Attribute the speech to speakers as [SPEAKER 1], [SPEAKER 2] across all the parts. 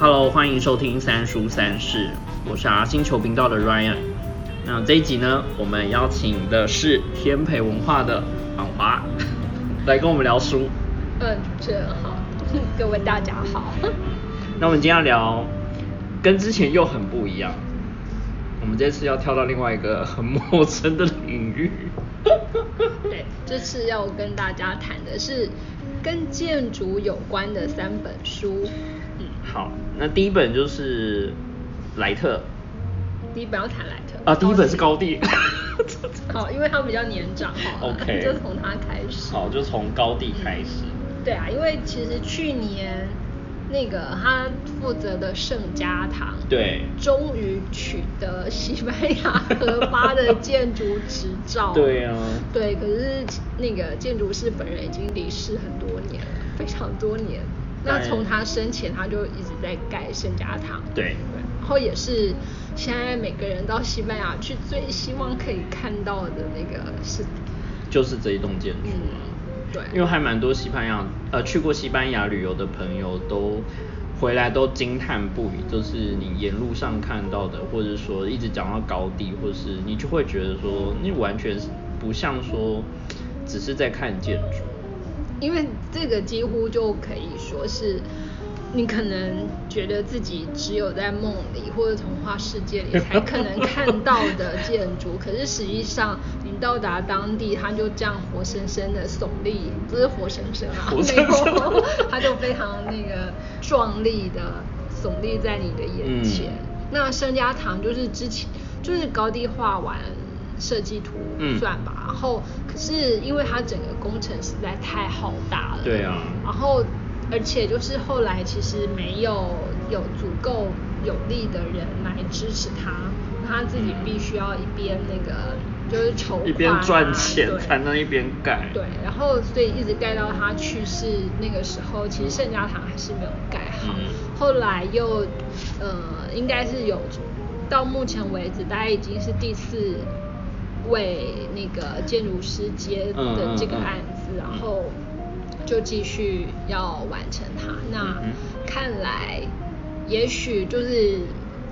[SPEAKER 1] Hello，欢迎收听三叔三世，我是阿星球频道的 Ryan。那这一集呢，我们邀请的是天培文化的婉华 来跟我们聊书。
[SPEAKER 2] 嗯，主持人好，各位大家好。
[SPEAKER 1] 那我们今天要聊跟之前又很不一样，我们这次要跳到另外一个很陌生的领域。
[SPEAKER 2] 对，这次要跟大家谈的是跟建筑有关的三本书。
[SPEAKER 1] 嗯，好，那第一本就是莱特。
[SPEAKER 2] 第一本要谈莱特。
[SPEAKER 1] 啊，第一本是高地。
[SPEAKER 2] 好，因为他比较年长。
[SPEAKER 1] OK。
[SPEAKER 2] 就从他开始。
[SPEAKER 1] 好，就从高地开始。
[SPEAKER 2] 对啊，因为其实去年那个他负责的圣家堂，
[SPEAKER 1] 对，
[SPEAKER 2] 终于取得西班牙合法的建筑执照。
[SPEAKER 1] 对啊。
[SPEAKER 2] 对，可是那个建筑师本人已经离世很多年了，非常多年。那从他生前他就一直在盖圣家堂。
[SPEAKER 1] 对。
[SPEAKER 2] 然后也是现在每个人到西班牙去最希望可以看到的那个是，
[SPEAKER 1] 就是这一栋建筑。
[SPEAKER 2] 对，
[SPEAKER 1] 因为还蛮多西班牙呃去过西班牙旅游的朋友都回来都惊叹不已，就是你沿路上看到的，或者说一直讲到高地，或是你就会觉得说，你完全不像说只是在看建筑，
[SPEAKER 2] 因为这个几乎就可以说是。你可能觉得自己只有在梦里或者童话世界里才可能看到的建筑，可是实际上你到达当地，他就这样活生生的耸立，不是活生生啊，没有，它就非常那个壮丽的耸立在你的眼前。那圣家堂就是之前就是高地画完设计图算吧，然后可是因为它整个工程实在太浩大了，
[SPEAKER 1] 对啊，
[SPEAKER 2] 然后。而且就是后来其实没有有足够有力的人来支持他，他自己必须要一边那个就是筹
[SPEAKER 1] 一边赚钱才能一边盖。
[SPEAKER 2] 对，然后所以一直盖到他去世那个时候，其实圣家堂还是没有盖好。后来又呃，应该是有到目前为止，大概已经是第四位那个建筑师接的这个案子，然后。就继续要完成它。那看来，也许就是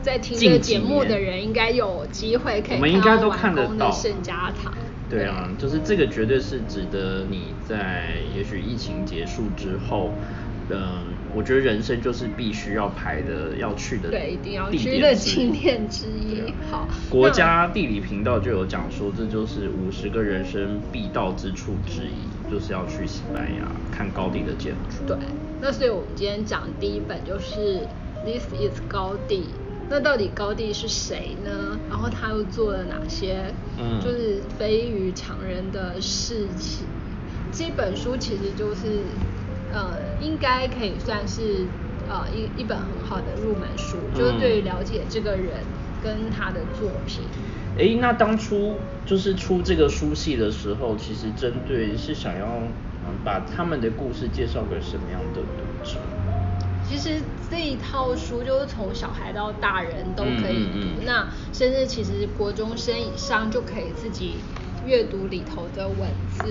[SPEAKER 2] 在听这个节目的人，应该有机会可以看到完工的圣家堂。
[SPEAKER 1] 对啊，就是这个绝对是值得你在也许疫情结束之后，嗯，我觉得人生就是必须要排的要去的
[SPEAKER 2] 对，一定要去的景点之一。好，
[SPEAKER 1] 国家地理频道就有讲说，这就是五十个人生必到之处之一。就是要去西班牙看高地的建筑。
[SPEAKER 2] 对，那所以我们今天讲第一本就是《This Is 高地》。那到底高地是谁呢？然后他又做了哪些，嗯，就是非于常人的事情？这本书其实就是，呃，应该可以算是呃一一本很好的入门书，就是对于了解这个人跟他的作品。
[SPEAKER 1] 哎，那当初就是出这个书系的时候，其实针对是想要嗯把他们的故事介绍给什么样的读者？
[SPEAKER 2] 其实这一套书就是从小孩到大人都可以读，那甚至其实国中生以上就可以自己阅读里头的文字。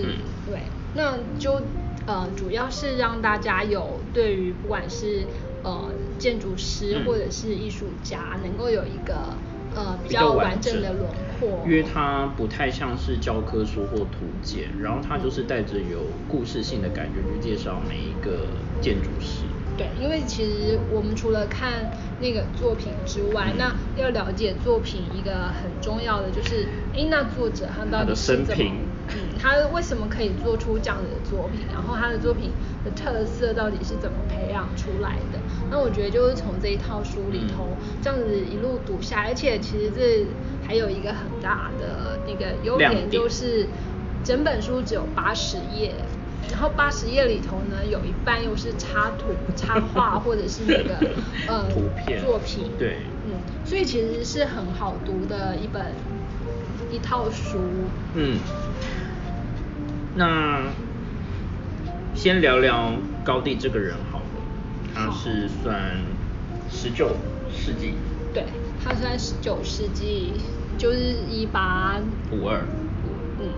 [SPEAKER 2] 对，那就呃主要是让大家有对于不管是呃建筑师或者是艺术家，能够有一个。呃，比较完整的轮廓，
[SPEAKER 1] 因为它不太像是教科书或图鉴，然后它就是带着有故事性的感觉去介绍每一个建筑师。
[SPEAKER 2] 对，因为其实我们除了看那个作品之外，那要了解作品一个很重要的就是，哎，那作者他到底是怎么，嗯，他为什么可以做出这样子的作品，然后他的作品的特色到底是怎么培养出来的？那我觉得就是从这一套书里头这样子一路读下，而且其实这还有一个很大的那个优点，就是整本书只有八十页。然后八十页里头呢，有一半又是插图、插画或者是那个 呃
[SPEAKER 1] 图片
[SPEAKER 2] 作品，
[SPEAKER 1] 对，
[SPEAKER 2] 嗯，所以其实是很好读的一本一套书。
[SPEAKER 1] 嗯，那先聊聊高第这个人好了，他是算十九世纪。
[SPEAKER 2] 对，他算十九世纪，就是一八
[SPEAKER 1] 五二。
[SPEAKER 2] 嗯，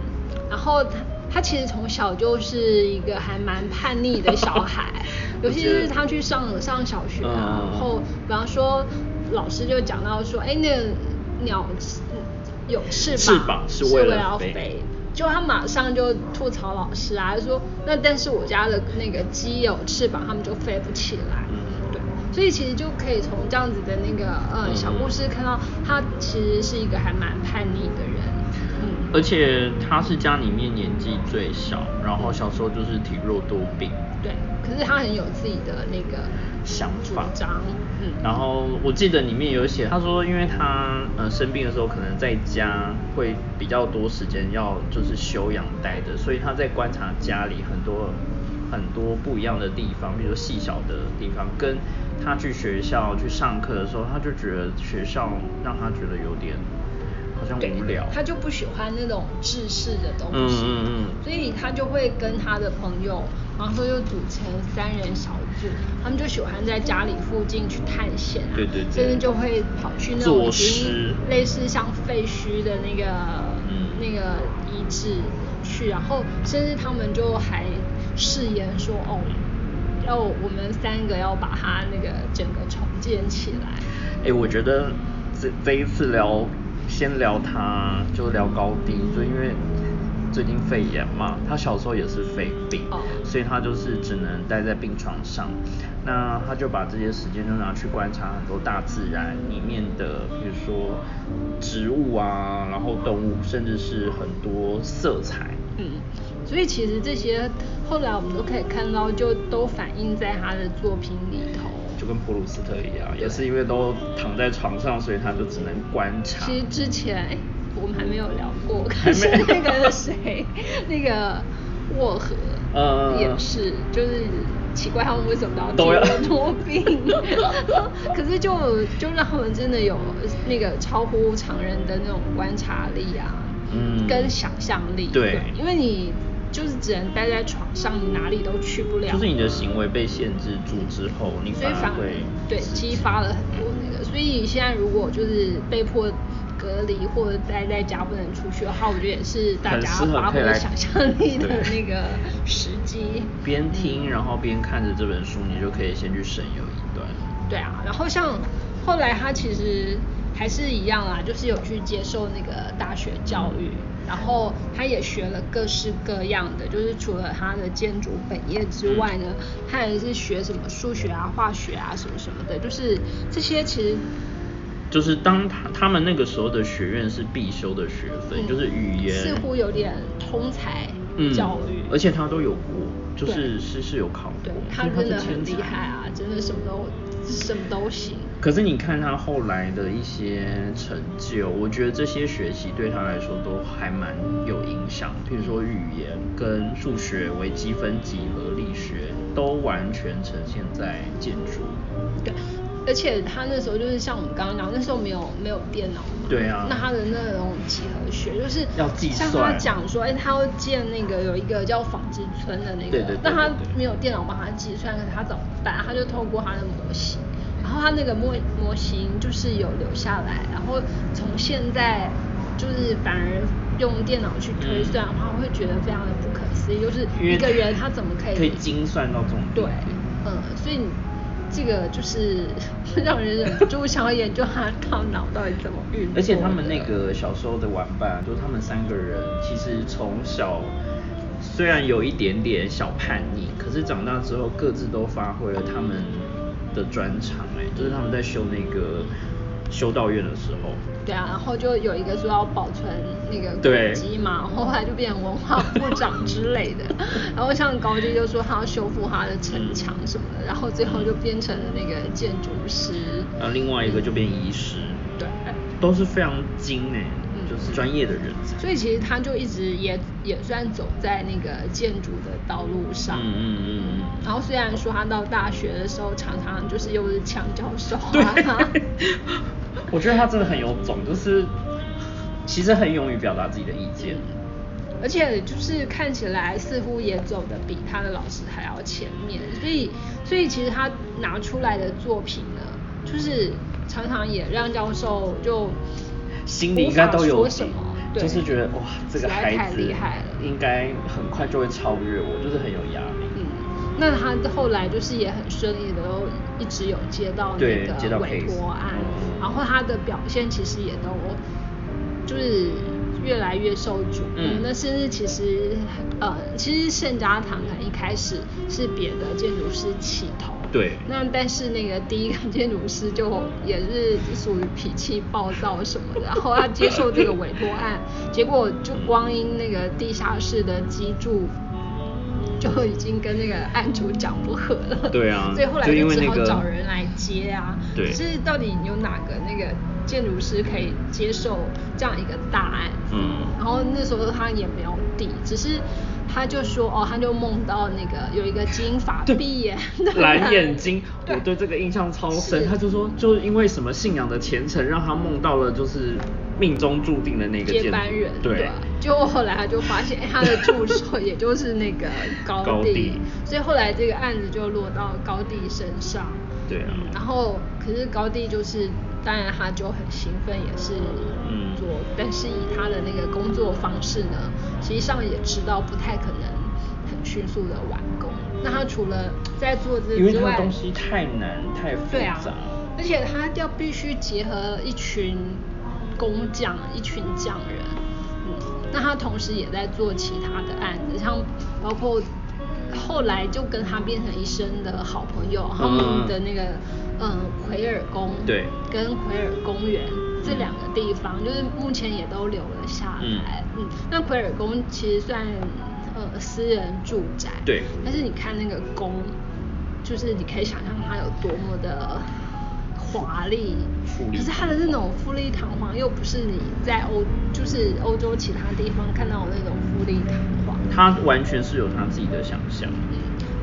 [SPEAKER 2] 然后他他其实从小就是一个还蛮叛逆的小孩，尤其是他去上上小学啊，然后比方说老师就讲到说，哎，那个鸟有翅膀，
[SPEAKER 1] 翅膀
[SPEAKER 2] 是
[SPEAKER 1] 为
[SPEAKER 2] 了飞。就他马上就吐槽老师啊，说那但是我家的那个鸡有翅膀，他们就飞不起来。嗯，对，所以其实就可以从这样子的那个呃小故事看到，他其实是一个还蛮叛逆的人。
[SPEAKER 1] 嗯，而且他是家里面年纪最小，然后小时候就是体弱多病。
[SPEAKER 2] 对，可是他很有自己的那个
[SPEAKER 1] 想法。
[SPEAKER 2] 嗯，
[SPEAKER 1] 然后我记得里面有写，他说因为他呃生病的时候可能在家会比较多时间要就是休养待着，所以他在观察家里很多很多不一样的地方，比如说细小的地方，跟他去学校去上课的时候，他就觉得学校让他觉得有点。好像无聊，
[SPEAKER 2] 他就不喜欢那种制式的东西，嗯嗯嗯，所以他就会跟他的朋友，然后说就组成三人小组，他们就喜欢在家里附近去探险啊，
[SPEAKER 1] 对对对，
[SPEAKER 2] 甚至就会跑去那种类似像废墟的那个嗯。那个遗址去，然后甚至他们就还誓言说哦，要我们三个要把它那个整个重建起来。
[SPEAKER 1] 哎，我觉得这这一次聊。先聊他，就聊高低，就因为最近肺炎嘛，他小时候也是肺病，所以他就是只能待在病床上。那他就把这些时间就拿去观察很多大自然里面的，比如说植物啊，然后动物，甚至是很多色彩。
[SPEAKER 2] 嗯，所以其实这些后来我们都可以看到，就都反映在他的作品里头。
[SPEAKER 1] 就跟普鲁斯特一样，也是因为都躺在床上，所以他就只能观察。
[SPEAKER 2] 其实之前哎，我们还没有聊过，可是那个谁，那个 沃荷，呃，也是，就是奇怪他们为什么都要。体弱多病，可是就就让他们真的有那个超乎常人的那种观察力啊，嗯，跟想象力，
[SPEAKER 1] 对，
[SPEAKER 2] 因为你。就是只能待在床上，你哪里都去不了。
[SPEAKER 1] 就是你的行为被限制住之后，你反而会
[SPEAKER 2] 对激发了很多那个。所以现在如果就是被迫隔离或者待在家不能出去的话，我觉得也是大家发挥想象力的那个时机。
[SPEAKER 1] 边听然后边看着这本书，你就可以先去省游一段。
[SPEAKER 2] 对啊，然后像后来他其实还是一样啊，就是有去接受那个大学教育。然后他也学了各式各样的，就是除了他的建筑本业之外呢，他也是学什么数学啊、化学啊什么什么的，就是这些其实，
[SPEAKER 1] 就是当他他们那个时候的学院是必修的学分，就是语言
[SPEAKER 2] 似乎有点通才教育，
[SPEAKER 1] 而且他都有过，就是是是有考过，
[SPEAKER 2] 他真的很厉害啊，真的什么都什么都行。
[SPEAKER 1] 可是你看他后来的一些成就，我觉得这些学习对他来说都还蛮有影响。譬如说语言跟数学、微积分、几何、力学，都完全呈现在建筑。
[SPEAKER 2] 对，而且他那时候就是像我们刚刚讲，那时候没有没有电脑嘛。
[SPEAKER 1] 对啊。
[SPEAKER 2] 那他的那种几何学就是
[SPEAKER 1] 要计算。
[SPEAKER 2] 像他讲说，哎，他要建那个有一个叫纺织村的那个，
[SPEAKER 1] 对对对。
[SPEAKER 2] 那他没有电脑帮他计算，可是他怎么办？他就透过他的模型。他那个模模型就是有留下来，然后从现在就是反而用电脑去推算的话，会觉得非常的不可思议，就是一个人他怎么可以
[SPEAKER 1] 可以精算到这种
[SPEAKER 2] 对，嗯，所以这个就是让人忍不住想要研究他大脑到底怎么运作。
[SPEAKER 1] 而且他们那个小时候的玩伴，就是他们三个人其实从小虽然有一点点小叛逆，可是长大之后各自都发挥了他们。的专场哎，就是他们在修那个修道院的时候。
[SPEAKER 2] 对啊，然后就有一个说要保存那个古迹嘛，后来就变成文化部长之类的。然后像高基就说他要修复他的城墙什么的，然后最后就变成了那个建筑师。
[SPEAKER 1] 然后，另外一个就变医师。
[SPEAKER 2] 对，
[SPEAKER 1] 都是非常精哎。就是专业的人才，
[SPEAKER 2] 所以其实他就一直也也算走在那个建筑的道路上。嗯嗯嗯嗯。然后虽然说他到大学的时候常常就是又是强教授啊。
[SPEAKER 1] 我觉得他真的很有种，就是其实很勇于表达自己的意见。
[SPEAKER 2] 而且就是看起来似乎也走的比他的老师还要前面，所以所以其实他拿出来的作品呢，就是常常也让教授就
[SPEAKER 1] 心里应该都有
[SPEAKER 2] 什么，
[SPEAKER 1] 就是觉得哇，这个孩子应该很快就会超越我，就是很有压力。
[SPEAKER 2] 嗯，那他后来就是也很顺利的，都一直有接到那个委托案，然后他的表现其实也都就是越来越受瞩目。那甚至其实呃，其实圣家堂可能一开始是别的建筑师起头。
[SPEAKER 1] 对，
[SPEAKER 2] 那但是那个第一个建筑师就也是属于脾气暴躁什么的，然后他接受这个委托案，结果就光因那个地下室的基柱就已经跟那个案主讲不和了。
[SPEAKER 1] 对啊，
[SPEAKER 2] 所以后来就只好找人来接啊。
[SPEAKER 1] 对，
[SPEAKER 2] 可是到底有哪个那个建筑师可以接受这样一个大案？嗯，然后那时候他也没有底，只是。他就说哦，他就梦到那个有一个金发碧眼
[SPEAKER 1] 蓝眼睛，我对这个印象超深。他就说，就因为什么信仰的虔诚，让他梦到了就是命中注定的那个
[SPEAKER 2] 接班人。
[SPEAKER 1] 对，
[SPEAKER 2] 就后来他就发现他的助手也就是那个 高地，所以后来这个案子就落到高地身上。
[SPEAKER 1] 对啊。
[SPEAKER 2] 然后可是高地就是。当然，他就很兴奋，也是做，但是以他的那个工作方式呢，实际上也知道不太可能很迅速的完工。那他除了在做这之外，
[SPEAKER 1] 东西太难太复杂，
[SPEAKER 2] 而且他要必须结合一群工匠，一群匠人。嗯，那他同时也在做其他的案子，像包括后来就跟他变成一生的好朋友，他们的那个。嗯，奎尔宫
[SPEAKER 1] 对，
[SPEAKER 2] 跟奎尔公园这两个地方，就是目前也都留了下来。嗯，那奎尔宫其实算呃私人住宅，
[SPEAKER 1] 对，
[SPEAKER 2] 但是你看那个宫，就是你可以想象它有多么的华丽，可是它的那种富丽堂皇，又不是你在欧就是欧洲其他地方看到的那种富丽堂皇。
[SPEAKER 1] 它完全是有它自己的想象。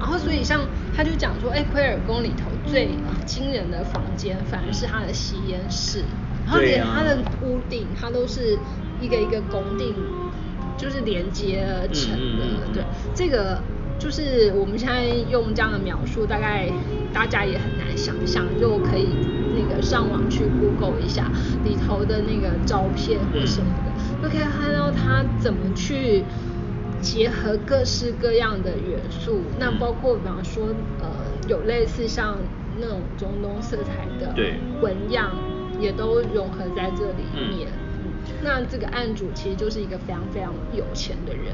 [SPEAKER 2] 然后，所以像他就讲说，哎，奎尔宫里头最惊人的房间，反而是他的吸烟室。然后连他的屋顶，它都是一个一个拱顶，就是连接而成的。对，这个就是我们现在用这样的描述，大概大家也很难想象，就可以那个上网去 Google 一下里头的那个照片或什么的，就可以看到他怎么去。结合各式各样的元素，那包括比方说，呃，有类似像那种中东色彩的纹样，也都融合在这里面。嗯，那这个案主其实就是一个非常非常有钱的人。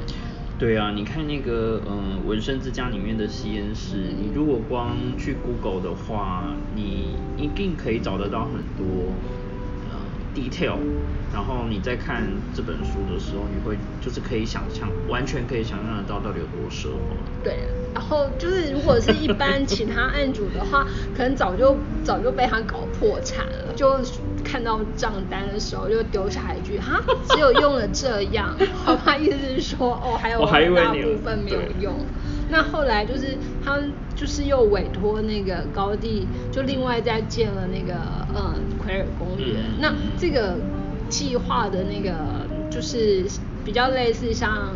[SPEAKER 1] 对啊，你看那个嗯纹身之家里面的吸烟室，你如果光去 Google 的话，你一定可以找得到很多。detail，然后你在看这本书的时候，你会就是可以想象，完全可以想象得到到底有多奢华。
[SPEAKER 2] 对，然后就是如果是一般其他案主的话，可能早就早就被他搞破产了。就看到账单的时候，就丢下一句哈，只有用了这样，好吧，意思是说哦，还 有大部分没有用。那后来就是他就是又委托那个高地，就另外再建了那个嗯奎尔公园。那这个计划的那个就是比较类似像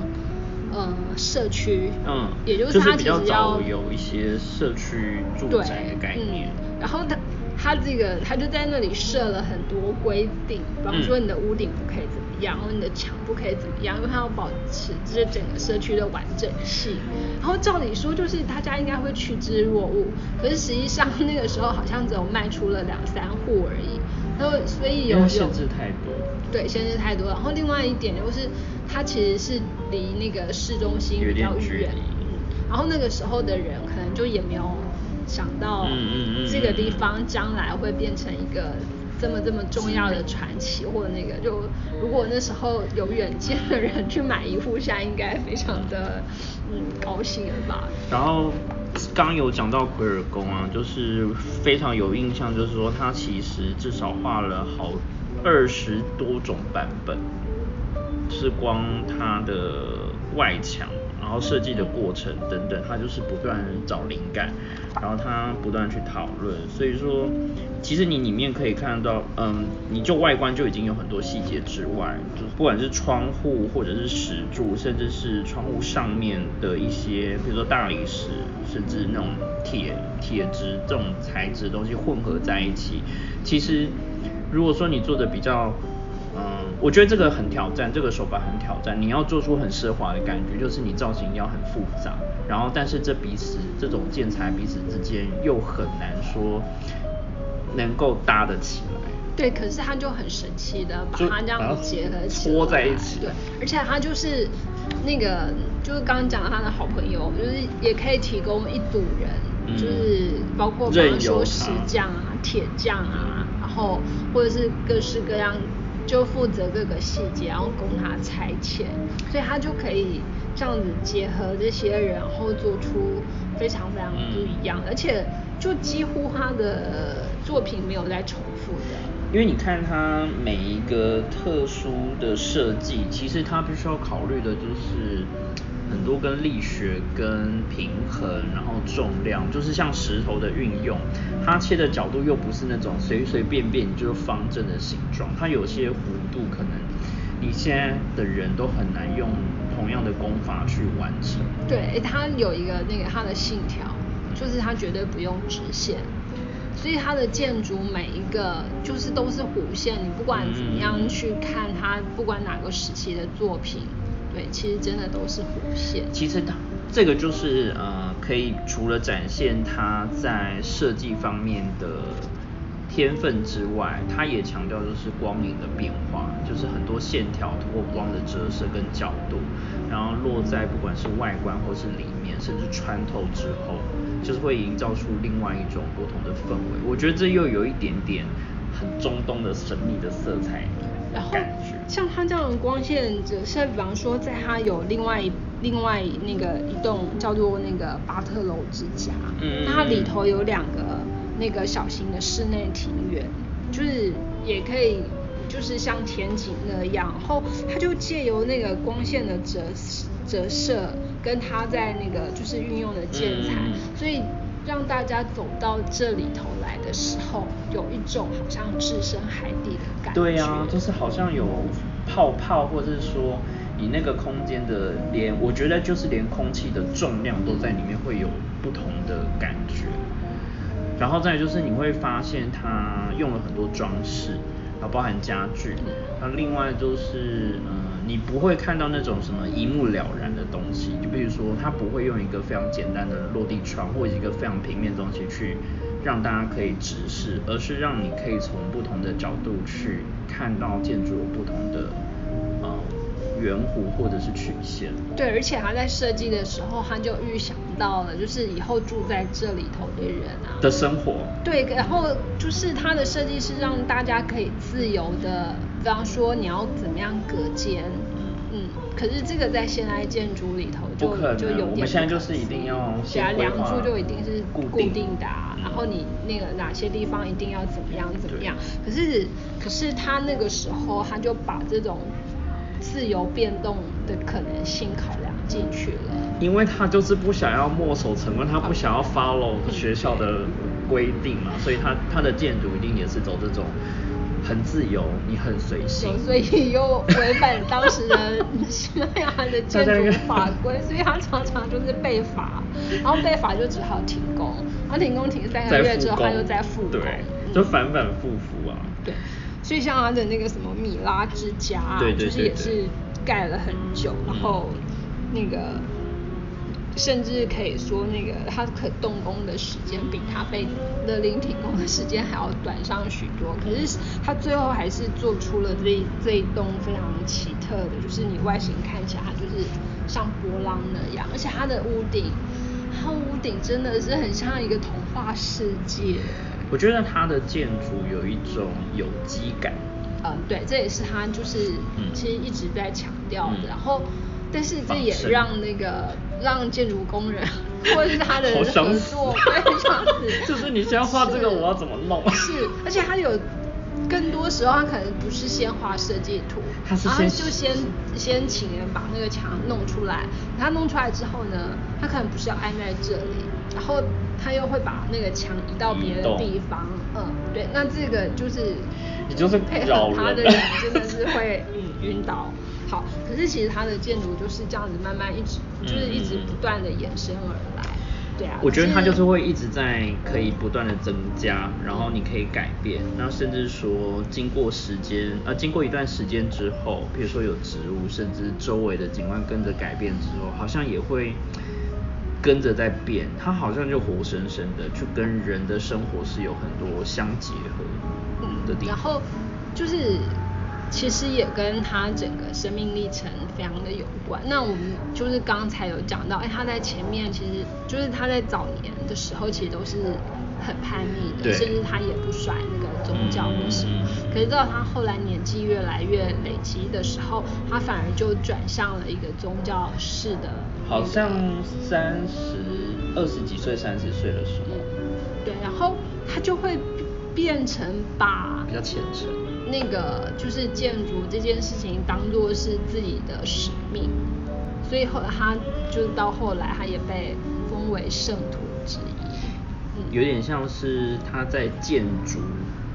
[SPEAKER 2] 呃社区，
[SPEAKER 1] 嗯，
[SPEAKER 2] 也就是他
[SPEAKER 1] 比较早有一些社区住宅的概念。
[SPEAKER 2] 然后他他这个他就在那里设了很多规定，比方说你的屋顶不可以怎么。然后你的墙不可以怎么样，因为它要保持这整个社区的完整性。然后照理说就是大家应该会趋之若鹜，可是实际上那个时候好像只有卖出了两三户而已。然后所以有
[SPEAKER 1] 限制太多。
[SPEAKER 2] 对，限制太多。然后另外一点就是它其实是离那个市中心比较远。然后那个时候的人可能就也没有想到这个地方将来会变成一个。这么这么重要的传奇，或者那个，就如果那时候有远见的人去买一户，现在应该非常的嗯高兴了吧。
[SPEAKER 1] 然后刚有讲到奎尔宫啊，就是非常有印象，就是说他其实至少画了好二十多种版本，是光他的外墙。然后设计的过程等等，他就是不断找灵感，然后他不断去讨论，所以说其实你里面可以看到，嗯，你就外观就已经有很多细节之外，就不管是窗户或者是石柱，甚至是窗户上面的一些，比如说大理石，甚至那种铁铁质这种材质的东西混合在一起，其实如果说你做的比较。嗯，我觉得这个很挑战，这个手法很挑战。你要做出很奢华的感觉，就是你造型要很复杂，然后但是这彼此这种建材彼此之间又很难说能够搭得起来。
[SPEAKER 2] 对，可是它就很神奇的把它这样结合起
[SPEAKER 1] 来，搓在一起。
[SPEAKER 2] 对，而且它就是那个就是刚刚讲他的好朋友，就是也可以提供一组人，就是包括比方说石匠啊、铁匠啊，然后或者是各式各样。就负责各个细节，然后供他拆迁，所以他就可以这样子结合这些人，然后做出非常非常不一样，而且就几乎他的作品没有在重复的。
[SPEAKER 1] 因为你看他每一个特殊的设计，其实他必须要考虑的就是。很多跟力学、跟平衡，然后重量，就是像石头的运用，它切的角度又不是那种随随便便就是方正的形状，它有些弧度可能你现在的人都很难用同样的功法去完成。
[SPEAKER 2] 对，它有一个那个它的信条，就是它绝对不用直线，所以它的建筑每一个就是都是弧线，你不管怎么样去看它，不管哪个时期的作品。对，其实真的都是弧线。
[SPEAKER 1] 其实它这个就是呃，可以除了展现它在设计方面的天分之外，它也强调就是光影的变化，就是很多线条通过光的折射跟角度，然后落在不管是外观或是里面，甚至穿透之后，就是会营造出另外一种不同的氛围。我觉得这又有一点点很中东的神秘的色彩。
[SPEAKER 2] 然后像它这样的光线折射，比方说在它有另外另外那个一栋叫做那个巴特楼之家，嗯，它里头有两个那个小型的室内庭园，就是也可以就是像天井那样，然后它就借由那个光线的折折射，跟它在那个就是运用的建材，所以。让大家走到这里头来的时候，有一种好像置身海底的感觉。
[SPEAKER 1] 对呀，就是好像有泡泡，或者是说你那个空间的连，我觉得就是连空气的重量都在里面会有不同的感觉。然后再就是你会发现它用了很多装饰，然后包含家具。那另外就是嗯。你不会看到那种什么一目了然的东西，就比如说，它不会用一个非常简单的落地窗或一个非常平面的东西去让大家可以直视，而是让你可以从不同的角度去看到建筑不同的圆弧或者是曲线。
[SPEAKER 2] 对，而且他在设计的时候，他就预想到了，就是以后住在这里头的人啊
[SPEAKER 1] 的生活。
[SPEAKER 2] 对，然后就是他的设计是让大家可以自由的。比方说你要怎么样隔间，嗯，可是这个在现代建筑里头就就有点，我
[SPEAKER 1] 们现在就是一定要，
[SPEAKER 2] 对啊，梁柱就一定是固定的，然后你那个哪些地方一定要怎么样怎么样，可是可是他那个时候他就把这种自由变动的可能性考量进去了，
[SPEAKER 1] 因为他就是不想要墨守成规，他不想要 follow 学校的规定嘛，所以他他的建筑一定也是走这种。很自由，你很随性，
[SPEAKER 2] 所以又违反当时的西班牙的建筑法规，所以他常常就是被罚，然后被罚就只好停工，然后停工停三个月之后，他又再复工，
[SPEAKER 1] 对，就反反复复啊。
[SPEAKER 2] 对，所以像他的那个什么米拉之家，
[SPEAKER 1] 对对对，
[SPEAKER 2] 就是也是盖了很久，然后那个。甚至可以说，那个他可动工的时间比他被勒令停工的时间还要短上许多。可是他最后还是做出了这这一栋非常奇特的，就是你外形看起来它就是像波浪那样，而且它的屋顶，它屋顶真的是很像一个童话世界。
[SPEAKER 1] 我觉得它的建筑有一种有机感。
[SPEAKER 2] 嗯，对，这也是它就是其实一直在强调的。然后。但是这也让那个让建筑工人 或者是他的合作，非常
[SPEAKER 1] 就是你先画这个，我要怎么弄？
[SPEAKER 2] 是，而且他有更多时候他可能不是先画设计图，
[SPEAKER 1] 他是
[SPEAKER 2] 然后
[SPEAKER 1] 先
[SPEAKER 2] 就先先请人把那个墙弄出来，他弄出来之后呢，他可能不是要安在这里，然后他又会把那个墙移到别的地方，嗯，对，那这个就是
[SPEAKER 1] 你就是
[SPEAKER 2] 配合他的人。真的是会嗯晕倒。好，可是其实他的建筑就是这样子慢慢一直就是一直不断的延伸而来，对啊。
[SPEAKER 1] 我觉得它就是会一直在可以不断的增加，然后你可以改变，然后甚至说经过时间，呃，经过一段时间之后，比如说有植物，甚至周围的景观跟着改变之后，好像也会跟着在变，它好像就活生生的，就跟人的生活是有很多相结合的地方。
[SPEAKER 2] 然后就是其实也跟他整个生命历程非常的有关。那我们就是刚才有讲到，哎，他在前面其实就是他在早年的时候其实都是很叛逆的，甚至他也不甩那个宗教的什么。可是到他后来年纪越来越累积的时候，他反而就转向了一个宗教式的、
[SPEAKER 1] 好像三十二十几岁、三十岁的时候，
[SPEAKER 2] 对，然后他就会变成把
[SPEAKER 1] 比较虔诚。
[SPEAKER 2] 那个就是建筑这件事情当做是自己的使命，所以后来他就到后来他也被封为圣徒之一。嗯，
[SPEAKER 1] 有点像是他在建筑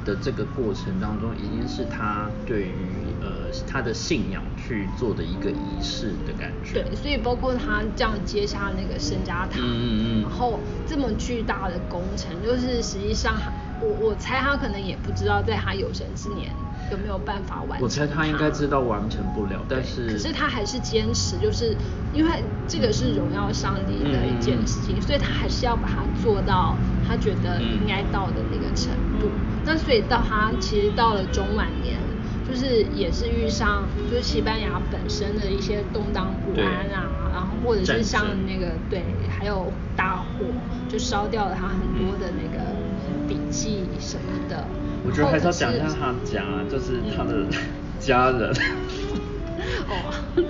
[SPEAKER 1] 的这个过程当中，一定是他对于呃他的信仰去做的一个仪式的感觉。
[SPEAKER 2] 对，所以包括他这样接下那个圣家堂，
[SPEAKER 1] 嗯嗯嗯
[SPEAKER 2] 然后这么巨大的工程，就是实际上我我猜他可能也不知道在他有生之年有没有办法完成。
[SPEAKER 1] 我猜他应该知道完成不了，但是
[SPEAKER 2] 可是他还是坚持，就是因为这个是荣耀上帝的一件事情，
[SPEAKER 1] 嗯
[SPEAKER 2] 所以他还是要把它做到他觉得应该到的那个程度。那所以到他其实到了中晚年，就是也是遇上就是西班牙本身的一些动荡不安啊，然后或者是像那个对，还有大火就烧掉了他很多的那个笔记什么的。
[SPEAKER 1] 我觉得还是要讲一下他家，就是他的家人。
[SPEAKER 2] 哦，对，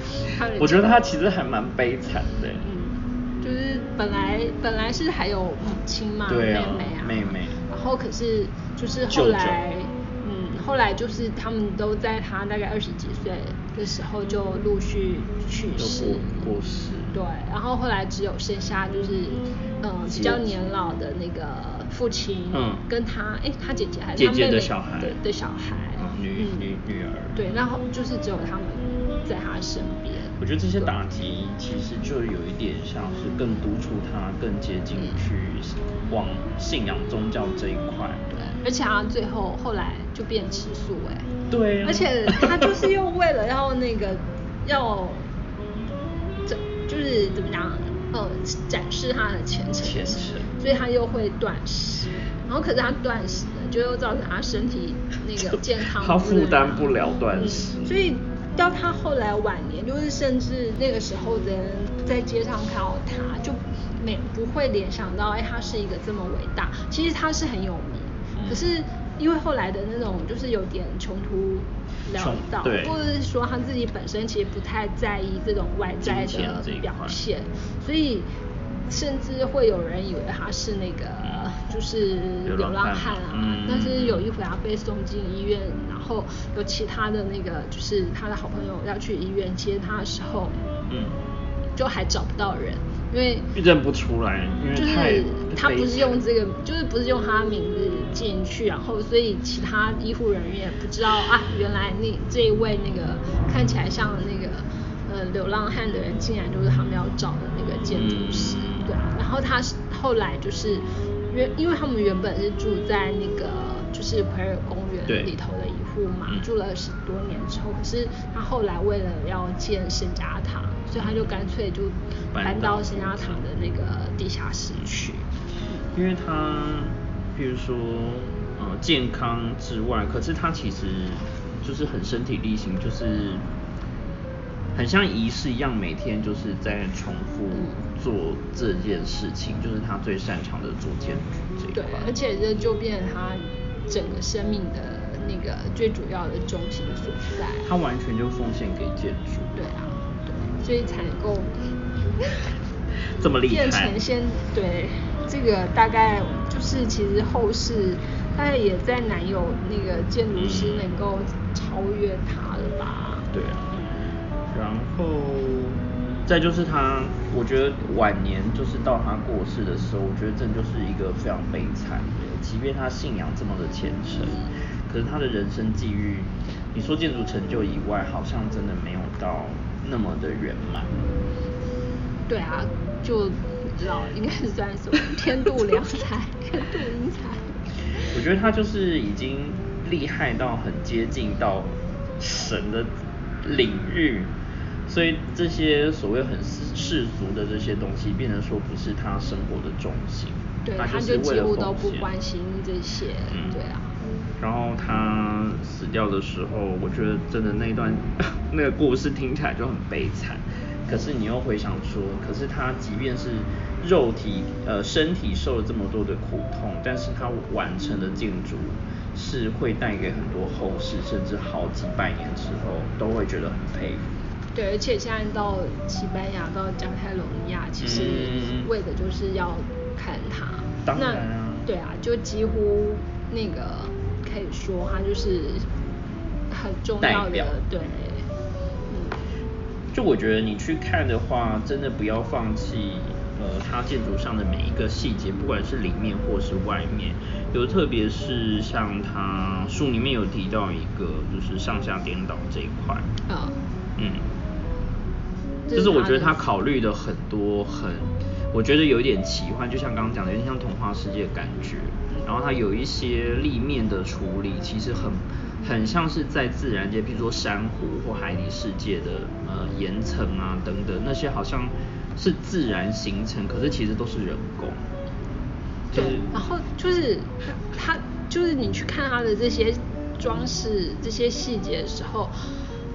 [SPEAKER 2] 他的
[SPEAKER 1] 我觉得他其实还蛮悲惨的。
[SPEAKER 2] 嗯，就是本来本来是还有母亲嘛，
[SPEAKER 1] 对啊
[SPEAKER 2] 妹妹啊，
[SPEAKER 1] 妹妹。
[SPEAKER 2] 然后可是就是
[SPEAKER 1] 舅舅。
[SPEAKER 2] 后来，嗯，后来就是他们都在他大概二十几岁的时候就陆续去世，
[SPEAKER 1] 过过世。
[SPEAKER 2] 对，然后后来只有剩下就是，嗯、比较年老的那个父亲，
[SPEAKER 1] 嗯。
[SPEAKER 2] 跟他，哎，他姐姐还是他妹妹
[SPEAKER 1] 的小孩。
[SPEAKER 2] 对的小孩，
[SPEAKER 1] 嗯女女女儿。
[SPEAKER 2] 对，然后就是只有他们在他身边。
[SPEAKER 1] 我觉得这些打击其实就有一点像是更督促他更接近去往信仰宗教这一块。
[SPEAKER 2] 对，而且他最后后来就变吃素哎。
[SPEAKER 1] 对啊。
[SPEAKER 2] 而且他就是又为了要那个要，这就是怎么讲，呃，展示他的虔诚，
[SPEAKER 1] 虔诚。
[SPEAKER 2] 所以他又会断食。然后可是他断食呢，就又造成他身体那个健康
[SPEAKER 1] 他负担不了断食。
[SPEAKER 2] 嗯。所以到他后来晚年，就是甚至那个时候的人在街上看到他，就没不会联想到，哎，他是一个这么伟大。其实他是很有名，
[SPEAKER 1] 嗯。
[SPEAKER 2] 可是因为后来的那种就是有点穷途潦倒，或者是说他自己本身其实不太在意这种外在的表现，所以甚至会有人以为他是那个就是
[SPEAKER 1] 流
[SPEAKER 2] 流
[SPEAKER 1] 浪汉。
[SPEAKER 2] 啊，
[SPEAKER 1] 嗯。
[SPEAKER 2] 但是有一回他被送进医院，然后有其他的那个就是他的好朋友要去医院接他的时候，
[SPEAKER 1] 嗯，
[SPEAKER 2] 就还找不到人，因为
[SPEAKER 1] 认不出来，因为
[SPEAKER 2] 就是他不是用这个，就是不是用他的名字进去，然后所以其他医护人员也不知道啊，原来那这一位那个看起来像那个呃流浪汉的人，竟然就是他们要找的那个建筑师，
[SPEAKER 1] 嗯
[SPEAKER 2] 对啊，然后他是后来就是原因为他们原本是住在那个就是奎尔公园里头的一户嘛，
[SPEAKER 1] 嗯
[SPEAKER 2] 住了十多年之后，可是他后来为了要建圣家堂，所以他就干脆就
[SPEAKER 1] 搬到
[SPEAKER 2] 圣家堂的那个地下室去。
[SPEAKER 1] 因为他，比如说，呃，健康之外，可是他其实就是很身体力行，就是很像仪式一样，每天就是在重复做这件事情，就是他最擅长的做建筑这一
[SPEAKER 2] 对。，而且这就变成他整个生命的那个最主要的中心所在。
[SPEAKER 1] 他完全就奉献给建筑。
[SPEAKER 2] 对啊，对，所以才能够
[SPEAKER 1] 这么厉害
[SPEAKER 2] 变成先对这个大概就是其实后世但也在难有那个建筑师能够超越他了吧？
[SPEAKER 1] 对啊，然后再就是他，我觉得晚年就是到他过世的时候，我觉得这就是一个非常悲惨的。即便他信仰这么的虔诚，可是他的人生际遇，你说建筑成就以外，好像真的没有到那么的圆满。
[SPEAKER 2] 对啊，就不知道应该是算什么天妒良才，天妒英才。
[SPEAKER 1] 我觉得他就是已经厉害到很接近到神的领域，所以这些所谓很世俗的这些东西，变成说不是他生活的重心。
[SPEAKER 2] 对，
[SPEAKER 1] 他
[SPEAKER 2] 就几乎都
[SPEAKER 1] 不
[SPEAKER 2] 关心这些。嗯，对啊。
[SPEAKER 1] 然后他死掉的时候，我觉得真的那段 那个故事听起来就很悲惨。可是你又回想说，可是他即便是肉体呃身体受了这么多的苦痛，但是他完成的建筑是会带给很多后世，甚至好几百年之后都会觉得很佩服。
[SPEAKER 2] 对，而且现在到西班牙到加泰罗尼亚，其实为的就是要看它。
[SPEAKER 1] 当然啊。
[SPEAKER 2] 对啊，就几乎那个可以说它就是很重要的对。
[SPEAKER 1] 就我觉得你去看的话，真的不要放弃，呃，它建筑上的每一个细节，不管是里面或是外面，有特别是像它书里面有提到一个，就是上下颠倒这一块，啊，嗯，就是我觉得他考虑的很多，很，我觉得有点奇幻，就像刚刚讲的，有点像童话世界的感觉，然后它有一些立面的处理，其实很。很像是在自然界，比如说珊瑚或海底世界的呃岩层啊等等，那些好像是自然形成，可是其实都是人工。
[SPEAKER 2] 对，然后就是它，就是你去看它的这些装饰、这些细节的时候，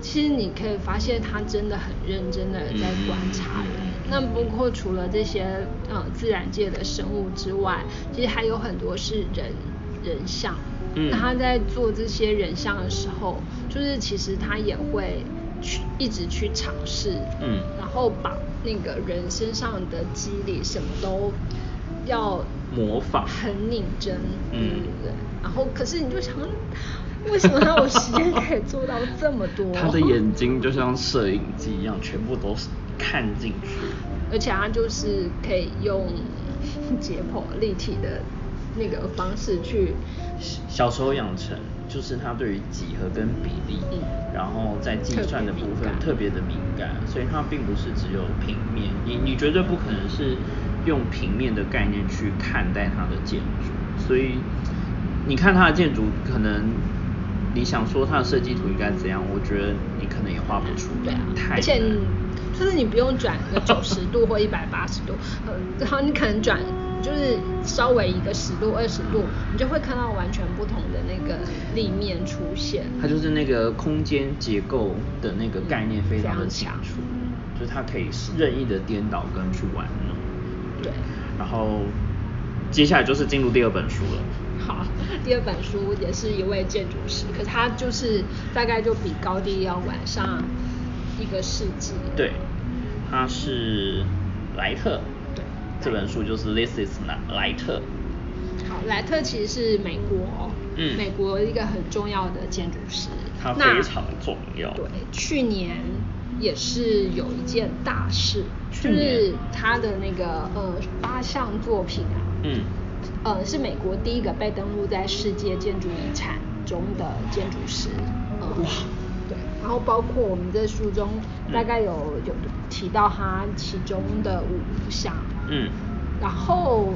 [SPEAKER 2] 其实你可以发现他真的很认真的在观察人。那包括除了这些呃自然界的生物之外，其实还有很多是人人像。那他在做这些人像的时候，就是其实他也会去一直去尝试，嗯，然后把那个人身上的肌理什么都要
[SPEAKER 1] 模仿，
[SPEAKER 2] 很拧真，嗯，对。然后可是你就想，为什么他有时间可以做到这么多？
[SPEAKER 1] 他的眼睛就像摄影机一样，全部都是看进去，
[SPEAKER 2] 而且他就是可以用解剖立体的。那个方式去
[SPEAKER 1] 小时候养成，就是他对于几何跟比例，然后在计算的部分特别的敏感，所以他并不是只有平面，你你绝对不可能是用平面的概念去看待他的建筑，所以你看他的建筑，可能你想说它的设计图应该怎样，我觉得你可能也画不出来，太
[SPEAKER 2] 而且就是你不用转个九十度或一百八十度，呃，然后你可能转。就是稍微一个十度二十度，你就会看到完全不同的那个立面出现。
[SPEAKER 1] 它就是那个空间结构的那个概念非常的清楚，就是它可以任意的颠倒跟去玩弄。
[SPEAKER 2] 对。
[SPEAKER 1] 然后接下来就是进入第二本书了。
[SPEAKER 2] 好，第二本书也是一位建筑师，可他就是大概就比高低要晚上一个世纪。
[SPEAKER 1] 对，他是莱特。对这本书就是 This is 莱特。
[SPEAKER 2] 好，莱特其实是美国，嗯，美国一个很重要的建筑师。
[SPEAKER 1] 他非常重要。
[SPEAKER 2] 对，去年也是有一件大事，就是他的那个呃八项作品啊，嗯，呃是美国第一个被登录在世界建筑遗产中的建筑师。哇。对，然后包括我们在书中大概有有提到他其中的五项。嗯，然后，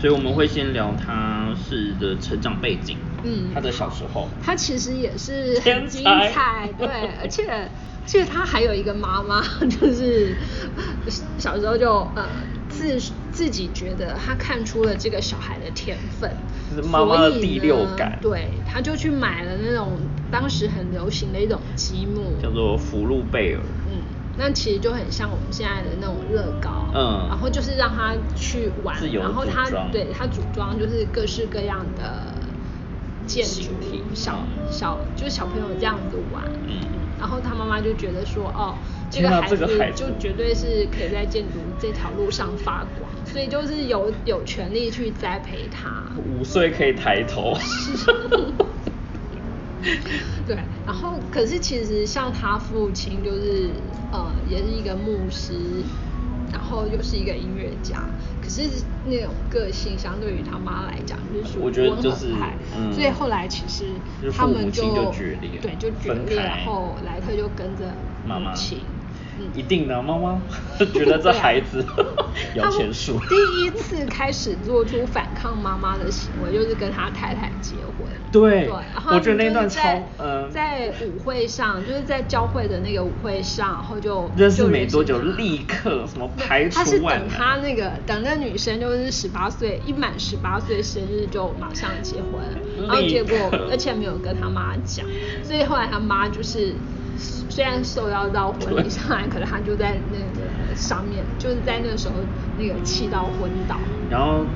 [SPEAKER 1] 所以我们会先聊他是的成长背景，嗯，他的小时候，
[SPEAKER 2] 他其实也是很精彩，对，而且，其实他还有一个妈妈，就是小时候就呃自自己觉得他看出了这个小孩的天分，
[SPEAKER 1] 是妈妈的第六感，
[SPEAKER 2] 对，他就去买了那种当时很流行的一种积木，
[SPEAKER 1] 叫做福禄贝尔。
[SPEAKER 2] 嗯那其实就很像我们现在的那种乐高，嗯，然后就是让他去玩，然后他对他组装就是各式各样的建筑，小小就是小朋友这样子玩，嗯，然后他妈妈就觉得说，哦，这个孩子就绝对是可以在建筑这条路上发光，所以就是有有权利去栽培他。
[SPEAKER 1] 五岁可以抬头。
[SPEAKER 2] 对，然后可是其实像他父亲就是呃也是一个牧师，然后又是一个音乐家，可是那种个性相对于他妈来讲就是属于温和派，所以后来其实他们就对就决裂，然后莱特就跟着母亲。
[SPEAKER 1] 一定的，妈妈 觉得这孩子有 钱树。
[SPEAKER 2] 第一次开始做出反抗妈妈的行为，就是跟他太太结婚。
[SPEAKER 1] 对，我觉得那段超
[SPEAKER 2] 嗯，在舞会上，就是在教会的那个舞会上，然后就
[SPEAKER 1] 认识没多久，立刻什么排除万
[SPEAKER 2] 他是等他那个等那女生就是十八岁一满十八岁生日就马上结婚，然后结果而且没有跟他妈讲，所以后来他妈就是。虽然受邀到婚礼上来，可是他就在那个上面，就是在那个时候那个气到昏倒。
[SPEAKER 1] 然后，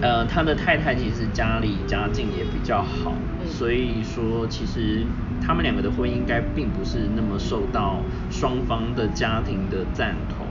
[SPEAKER 1] 呃，他的太太其实家里家境也比较好，所以说其实他们两个的婚姻应该并不是那么受到双方的家庭的赞同。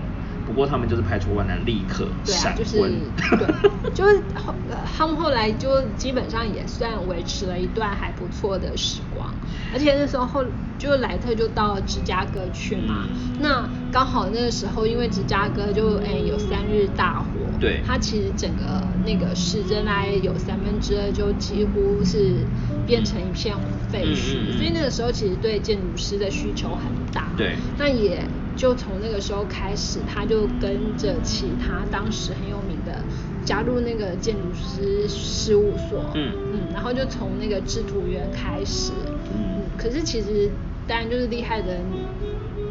[SPEAKER 1] 不过他们就是排除万难，立刻闪婚。
[SPEAKER 2] 对，就是后他们后来就基本上也算维持了一段还不错的时光。而且那时候后就莱特就到芝加哥去嘛，那刚好那个时候因为芝加哥就哎有三日大火，
[SPEAKER 1] 对，
[SPEAKER 2] 它其实整个那个市镇来有三分之二就几乎是变成一片废墟，所以那个时候其实对建筑师的需求很大。
[SPEAKER 1] 对，
[SPEAKER 2] 那也。就从那个时候开始，他就跟着其他当时很有名的加入那个建筑师事务所，嗯。嗯，然后就从那个制图员开始，嗯，可是其实当然就是厉害的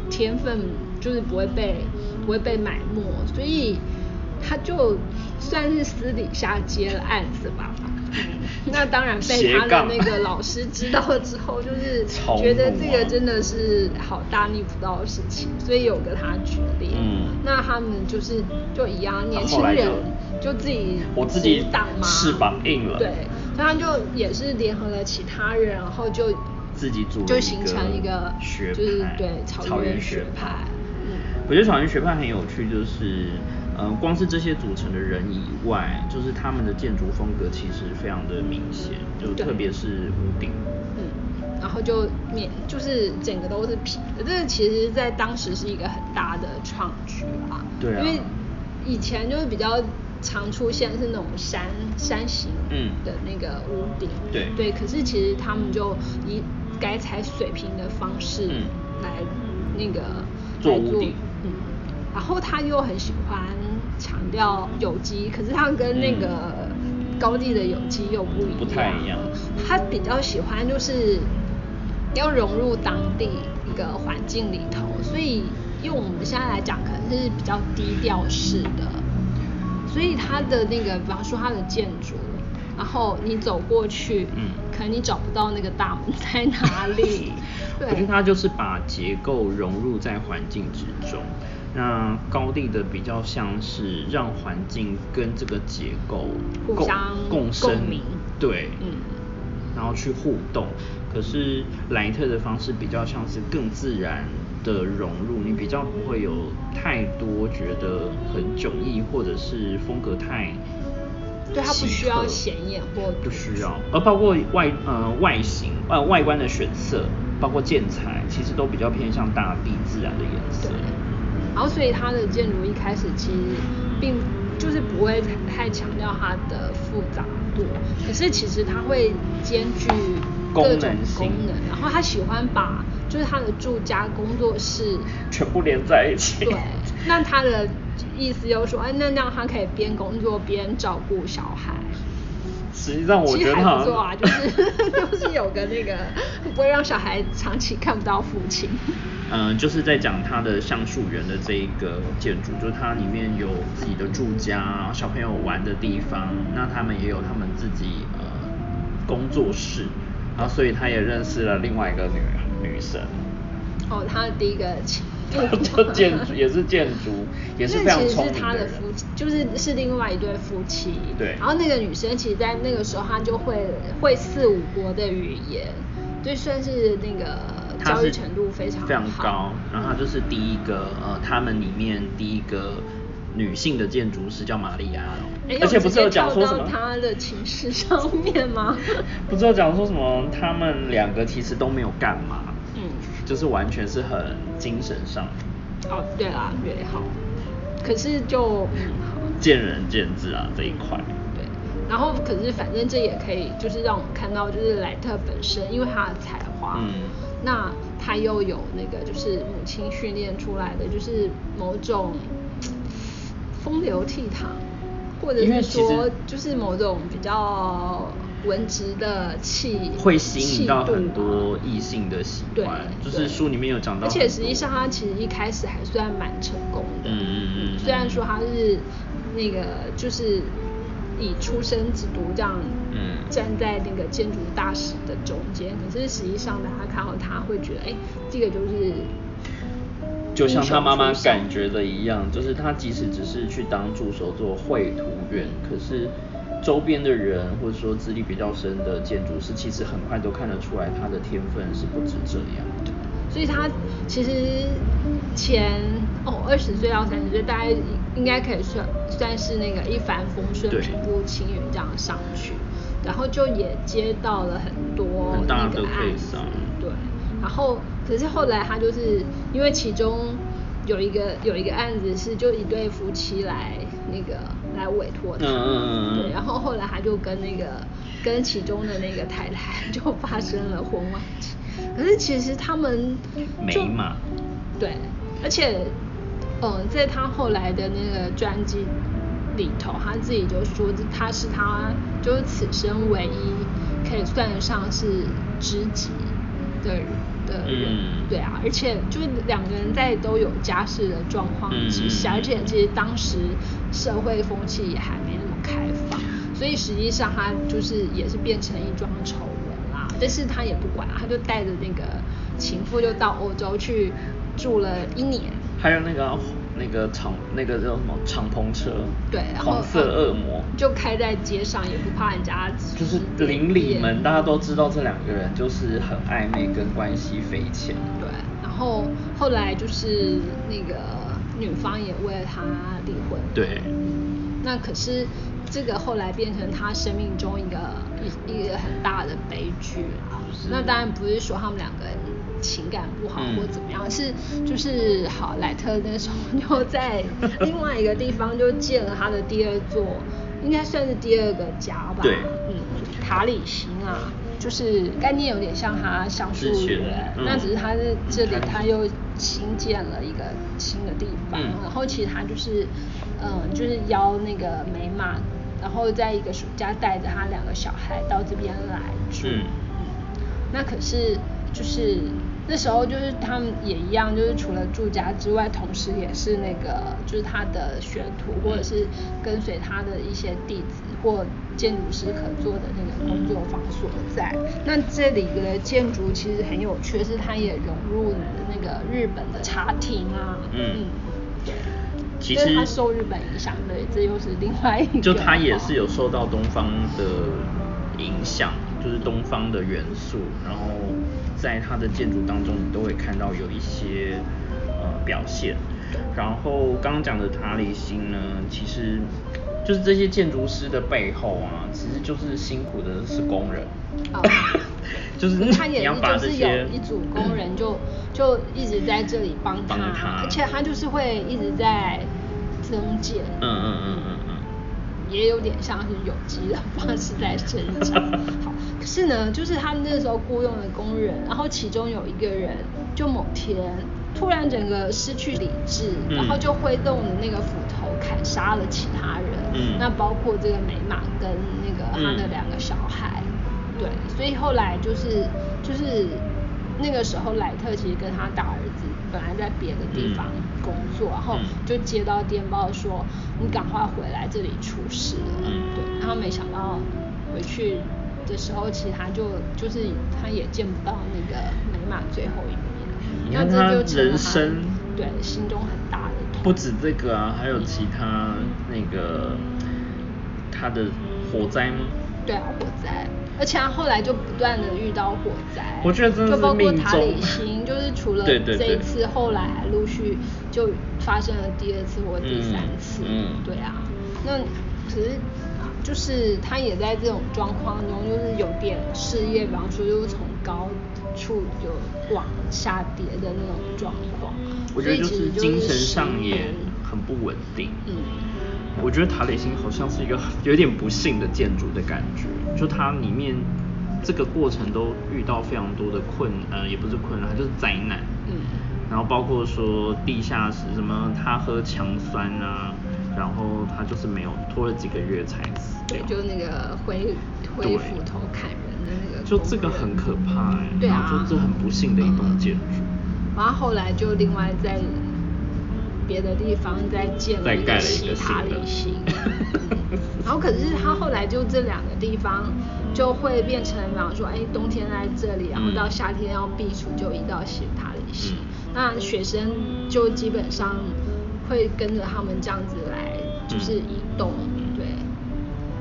[SPEAKER 2] 天分就是不会被不会被埋没，所以他就算是私底下接了案子吧。那当然被他的那个老师知道了之后，就是觉得这个真的是好大逆不道的事情，所以有跟他决裂。嗯，那他们就是就一样，年轻人就自己
[SPEAKER 1] 我自己
[SPEAKER 2] 挡嘛，
[SPEAKER 1] 翅膀硬了。
[SPEAKER 2] 对，所以他就也是联合了其他人，然后就
[SPEAKER 1] 自己组
[SPEAKER 2] 就形成一个
[SPEAKER 1] 学派
[SPEAKER 2] 就是对草原学派。
[SPEAKER 1] 嗯，我觉得草原学派很有趣，就是。嗯，光是这些组成的人以外，就是他们的建筑风格其实非常的明显，就特别是屋顶。
[SPEAKER 2] 嗯，然后就面就是整个都是平的，这个其实在当时是一个很大的创举啊。
[SPEAKER 1] 对啊。
[SPEAKER 2] 因为以前就是比较常出现是那种山山形的那个屋顶。
[SPEAKER 1] 对。
[SPEAKER 2] 对，可是其实他们就以改采水平的方式来那个
[SPEAKER 1] 做屋顶。
[SPEAKER 2] 嗯。然后他又很喜欢强调有机，可是他跟那个高地的有机又不一样。
[SPEAKER 1] 不太一样。
[SPEAKER 2] 他比较喜欢就是要融入当地一个环境里头，所以用我们现在来讲，可能是比较低调式的。所以他的那个，比方说他的建筑，然后你走过去，嗯，可能你找不到那个大门在哪里。对。
[SPEAKER 1] 可是他就是把结构融入在环境之中。那高地的比较像是让环境跟这个结构
[SPEAKER 2] 互相
[SPEAKER 1] 共生，对，
[SPEAKER 2] 嗯，
[SPEAKER 1] 然后去互动。可是莱特的方式比较像是更自然的融入，你比较不会有太多觉得很迥异或者是风格太，
[SPEAKER 2] 对，它不需要显眼或
[SPEAKER 1] 不需要，而包括外呃外形呃外观的选色，包括建材，其实都比较偏向大地自然的颜色。
[SPEAKER 2] 然后，所以它的建筑一开始其实并就是不会太强调它的复杂度，可是其实它会兼具各种功能。然后他喜欢把就是他的住家、工作室
[SPEAKER 1] 全部连在一起。
[SPEAKER 2] 对，那他的意思就是说，哎，那那样他可以边工作边照顾小孩。
[SPEAKER 1] 实际上我觉得
[SPEAKER 2] 还不错啊，就是 就是有个那个不会让小孩长期看不到父亲。
[SPEAKER 1] 嗯，就是在讲他的橡树园的这一个建筑，就是它里面有自己的住家，小朋友玩的地方，那他们也有他们自己呃工作室，然后所以他也认识了另外一个女女生。
[SPEAKER 2] 哦，他的第一个情。
[SPEAKER 1] 就建筑也是建筑，也是非常聪明
[SPEAKER 2] 的夫妻，就是是另外一对夫妻。
[SPEAKER 1] 对。
[SPEAKER 2] 然后那个女生其实，在那个时候，她就会会四五国的语言，就算是那个。教育程度非常
[SPEAKER 1] 非常高，然后她就是第一个呃，他们里面第一个女性的建筑师叫玛利亚，而且 不是有讲说什么
[SPEAKER 2] 他的情史上面吗？
[SPEAKER 1] 不是有讲说什么他们两个其实都没有干嘛，嗯，就是完全是很精神上。
[SPEAKER 2] 哦，对啦，对，好，可是就
[SPEAKER 1] 见仁见智啊这一块。
[SPEAKER 2] 对，然后可是反正这也可以就是让我们看到，就是莱特本身因为他的才华，嗯，那他又有那个就是母亲训练出来的就是某种风流倜傥，或者是说就是某种比较。文职的气
[SPEAKER 1] 会吸引到很多异性的喜欢，就是书里面有讲到。
[SPEAKER 2] 而且实际上他其实一开始还算蛮成功的，嗯嗯嗯。虽然说他是那个就是以出生之犊这样，嗯，站在那个建筑大师的中间，可是实际上呢，他看到他会觉得，哎，这个就是。
[SPEAKER 1] 就像他妈妈感觉的一样，就是他即使只是去当助手做绘图员，可是。周边的人，或者说资历比较深的建筑师，其实很快都看得出来他的天分是不止这样。
[SPEAKER 2] 所以他其实前哦二十岁到三十岁，大概应该可以算算是那个一帆风顺、平步青云这样上去，然后就也接到了很多那个案子。对，然后可是后来他就是因为其中有一个有一个案子是就一对夫妻来那个。来委托他，对，然后后来他就跟那个跟其中的那个太太就发生了婚外情，可是其实他们
[SPEAKER 1] 没嘛，
[SPEAKER 2] 对，而且嗯，在他后来的那个专辑里头，他自己就说他是他就是此生唯一可以算得上是知己的人。的人，对啊，而且就是两个人在都有家室的状况之下，而且其实当时社会风气也还没那么开放，所以实际上他就是也是变成一桩丑闻啦。但是他也不管，他就带着那个情妇就到欧洲去住了一年。
[SPEAKER 1] 还有那个。那个敞那个叫什么敞篷车，
[SPEAKER 2] 对，
[SPEAKER 1] 黄色恶魔
[SPEAKER 2] 就开在街上，也不怕人家。
[SPEAKER 1] 就是邻里们，大家都知道这两个人就是很暧昧，跟关系匪浅。
[SPEAKER 2] 对，然后后来就是那个女方也为了他离婚。
[SPEAKER 1] 对。
[SPEAKER 2] 那可是这个后来变成他生命中一个一一个很大的悲剧啊。那当然不是说他们两个人。情感不好或怎么样，是就是好莱特那时候又在另外一个地方就建了他的第二座，应该算是第二个家吧。
[SPEAKER 1] 对，
[SPEAKER 2] 嗯，塔里星啊，就是概念有点像他橡树园，那只是他是这里他又新建了一个新的地方，然后其实他就是嗯，就是邀那个美马，然后在一个暑假带着他两个小孩到这边来住。嗯，那可是就是。那时候就是他们也一样，就是除了住家之外，同时也是那个就是他的学徒，或者是跟随他的一些弟子或建筑师可做的那个工作坊所在。那这里的建筑其实很有趣，是它也融入了那个日本的茶厅啊。嗯，对。
[SPEAKER 1] 其实
[SPEAKER 2] 它受日本影响，对，这又是另外一个。
[SPEAKER 1] 就它也是有受到东方的影响，就是东方的元素，然后。在它的建筑当中，你都会看到有一些呃表现。然后刚刚讲的塔里星呢，其实就是这些建筑师的背后啊，其实就是辛苦的是工人。哦。就是
[SPEAKER 2] 他也是就是有一组工人就就一直在这里帮他，而且他就是会一直在增建。嗯嗯嗯嗯嗯。也有点像是有机的方式在生长。好。是呢，就是他们那时候雇佣的工人，然后其中有一个人，就某天突然整个失去理智，然后就挥动那个斧头砍杀了其他人，嗯，那包括这个美马跟那个他的两个小孩，对，所以后来就是就是那个时候莱特其实跟他大儿子本来在别的地方工作，然后就接到电报说你赶快回来这里出事了，对，然后没想到回去。的时候，其实他就就是他也见不到那个美马最后一面，
[SPEAKER 1] 那这就人生
[SPEAKER 2] 对心中很大的痛。
[SPEAKER 1] 不止这个啊，还有其他那个他的火灾吗？
[SPEAKER 2] 对啊，火灾，而且他后来就不断的遇到火灾，
[SPEAKER 1] 我觉得真的
[SPEAKER 2] 就包括
[SPEAKER 1] 命
[SPEAKER 2] 塔里
[SPEAKER 1] 中
[SPEAKER 2] 星，就是除了
[SPEAKER 1] 对 对对
[SPEAKER 2] 这一次，后来还陆续就发生了第二次或第三次，
[SPEAKER 1] 嗯嗯
[SPEAKER 2] 对啊，那可是就是他也在这种状况中，就是有点事业，比方说就是从高处就往下跌的那种状况，
[SPEAKER 1] 我觉得就是精神上也很不稳定。
[SPEAKER 2] 嗯。
[SPEAKER 1] 我觉得塔里星好像是一个 有点不幸的建筑的感觉，就它里面这个过程都遇到非常多的困，呃，也不是困难，它就是灾难。
[SPEAKER 2] 嗯
[SPEAKER 1] 然后包括说地下室什么，他喝强酸啊，然后他就是没有拖了几个月才死。
[SPEAKER 2] 就那个挥挥
[SPEAKER 1] 对
[SPEAKER 2] 斧头砍人的那个，
[SPEAKER 1] 就这个很可怕哎、
[SPEAKER 2] 对啊
[SPEAKER 1] 后就这很不幸的一栋建筑。
[SPEAKER 2] 然后后来就另外在别的地方再建了一
[SPEAKER 1] 再盖了一个新的。
[SPEAKER 2] 里星，嗯然后可是他后来就这两个地方就会变成，比方说，哎，冬天在这里，然后到
[SPEAKER 1] 嗯
[SPEAKER 2] 夏天要避暑就移到西塔里星，
[SPEAKER 1] 嗯。
[SPEAKER 2] 那学生就基本上会跟着他们这样子来，就是
[SPEAKER 1] 嗯
[SPEAKER 2] 移动，对。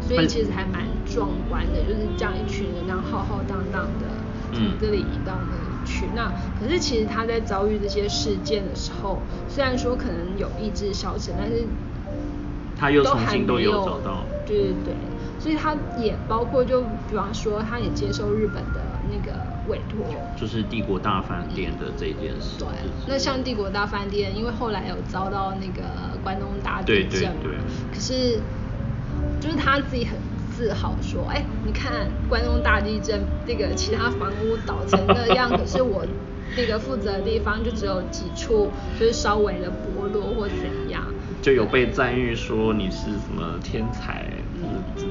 [SPEAKER 2] 所以其实还蛮壮观的，就是这样一群人，这样浩浩荡荡的从
[SPEAKER 1] 嗯
[SPEAKER 2] 这里移到那里去。那可是其实他在遭遇这些事件的时候，虽然说可能有意志消沉，但是
[SPEAKER 1] 他又
[SPEAKER 2] 都还
[SPEAKER 1] 重新都
[SPEAKER 2] 没有
[SPEAKER 1] 有找到
[SPEAKER 2] 对对对，所以他也包括就比方说，他也接受日本的那个委托，
[SPEAKER 1] 就是帝国大饭店的这件事。
[SPEAKER 2] 对，那像帝国大饭店，因为后来有遭到那个关东大
[SPEAKER 1] 对对
[SPEAKER 2] 地震嘛，
[SPEAKER 1] 对
[SPEAKER 2] 可是就是他自己很自豪说，哎，你看关东大地震，那个其他房屋倒成那样，可是我那个负责的地方就只有几处，就是稍微的剥落或怎样。
[SPEAKER 1] 就有被赞誉说你是什么天才，就是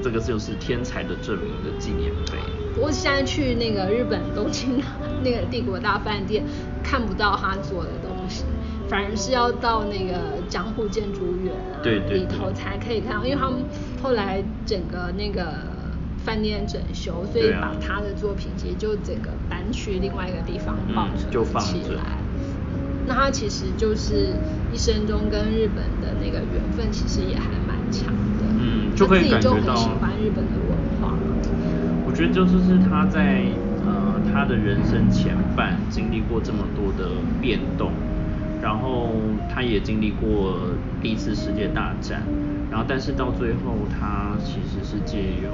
[SPEAKER 1] 这个就是天才的证明的纪念碑。
[SPEAKER 2] 不过现在去那个日本东京那个帝国大饭店，看不到他做的东西，反而是要到那个江户建筑园啊
[SPEAKER 1] 对对对
[SPEAKER 2] 里头才可以看到，因为他们后来整个那个饭店整修，所以把他的作品其实就整个搬去另外一个地方保
[SPEAKER 1] 嗯
[SPEAKER 2] 存起来。那他其实就是一生中跟日本的那个缘分，其实也还蛮强的。
[SPEAKER 1] 嗯就可以
[SPEAKER 2] 他自己就
[SPEAKER 1] 感觉到
[SPEAKER 2] 喜欢日本的文化。
[SPEAKER 1] 我觉得就是是他在呃他的人生前半经历过这么多的变动，然后他也经历过第一次世界大战，然后但是到最后他其实是借由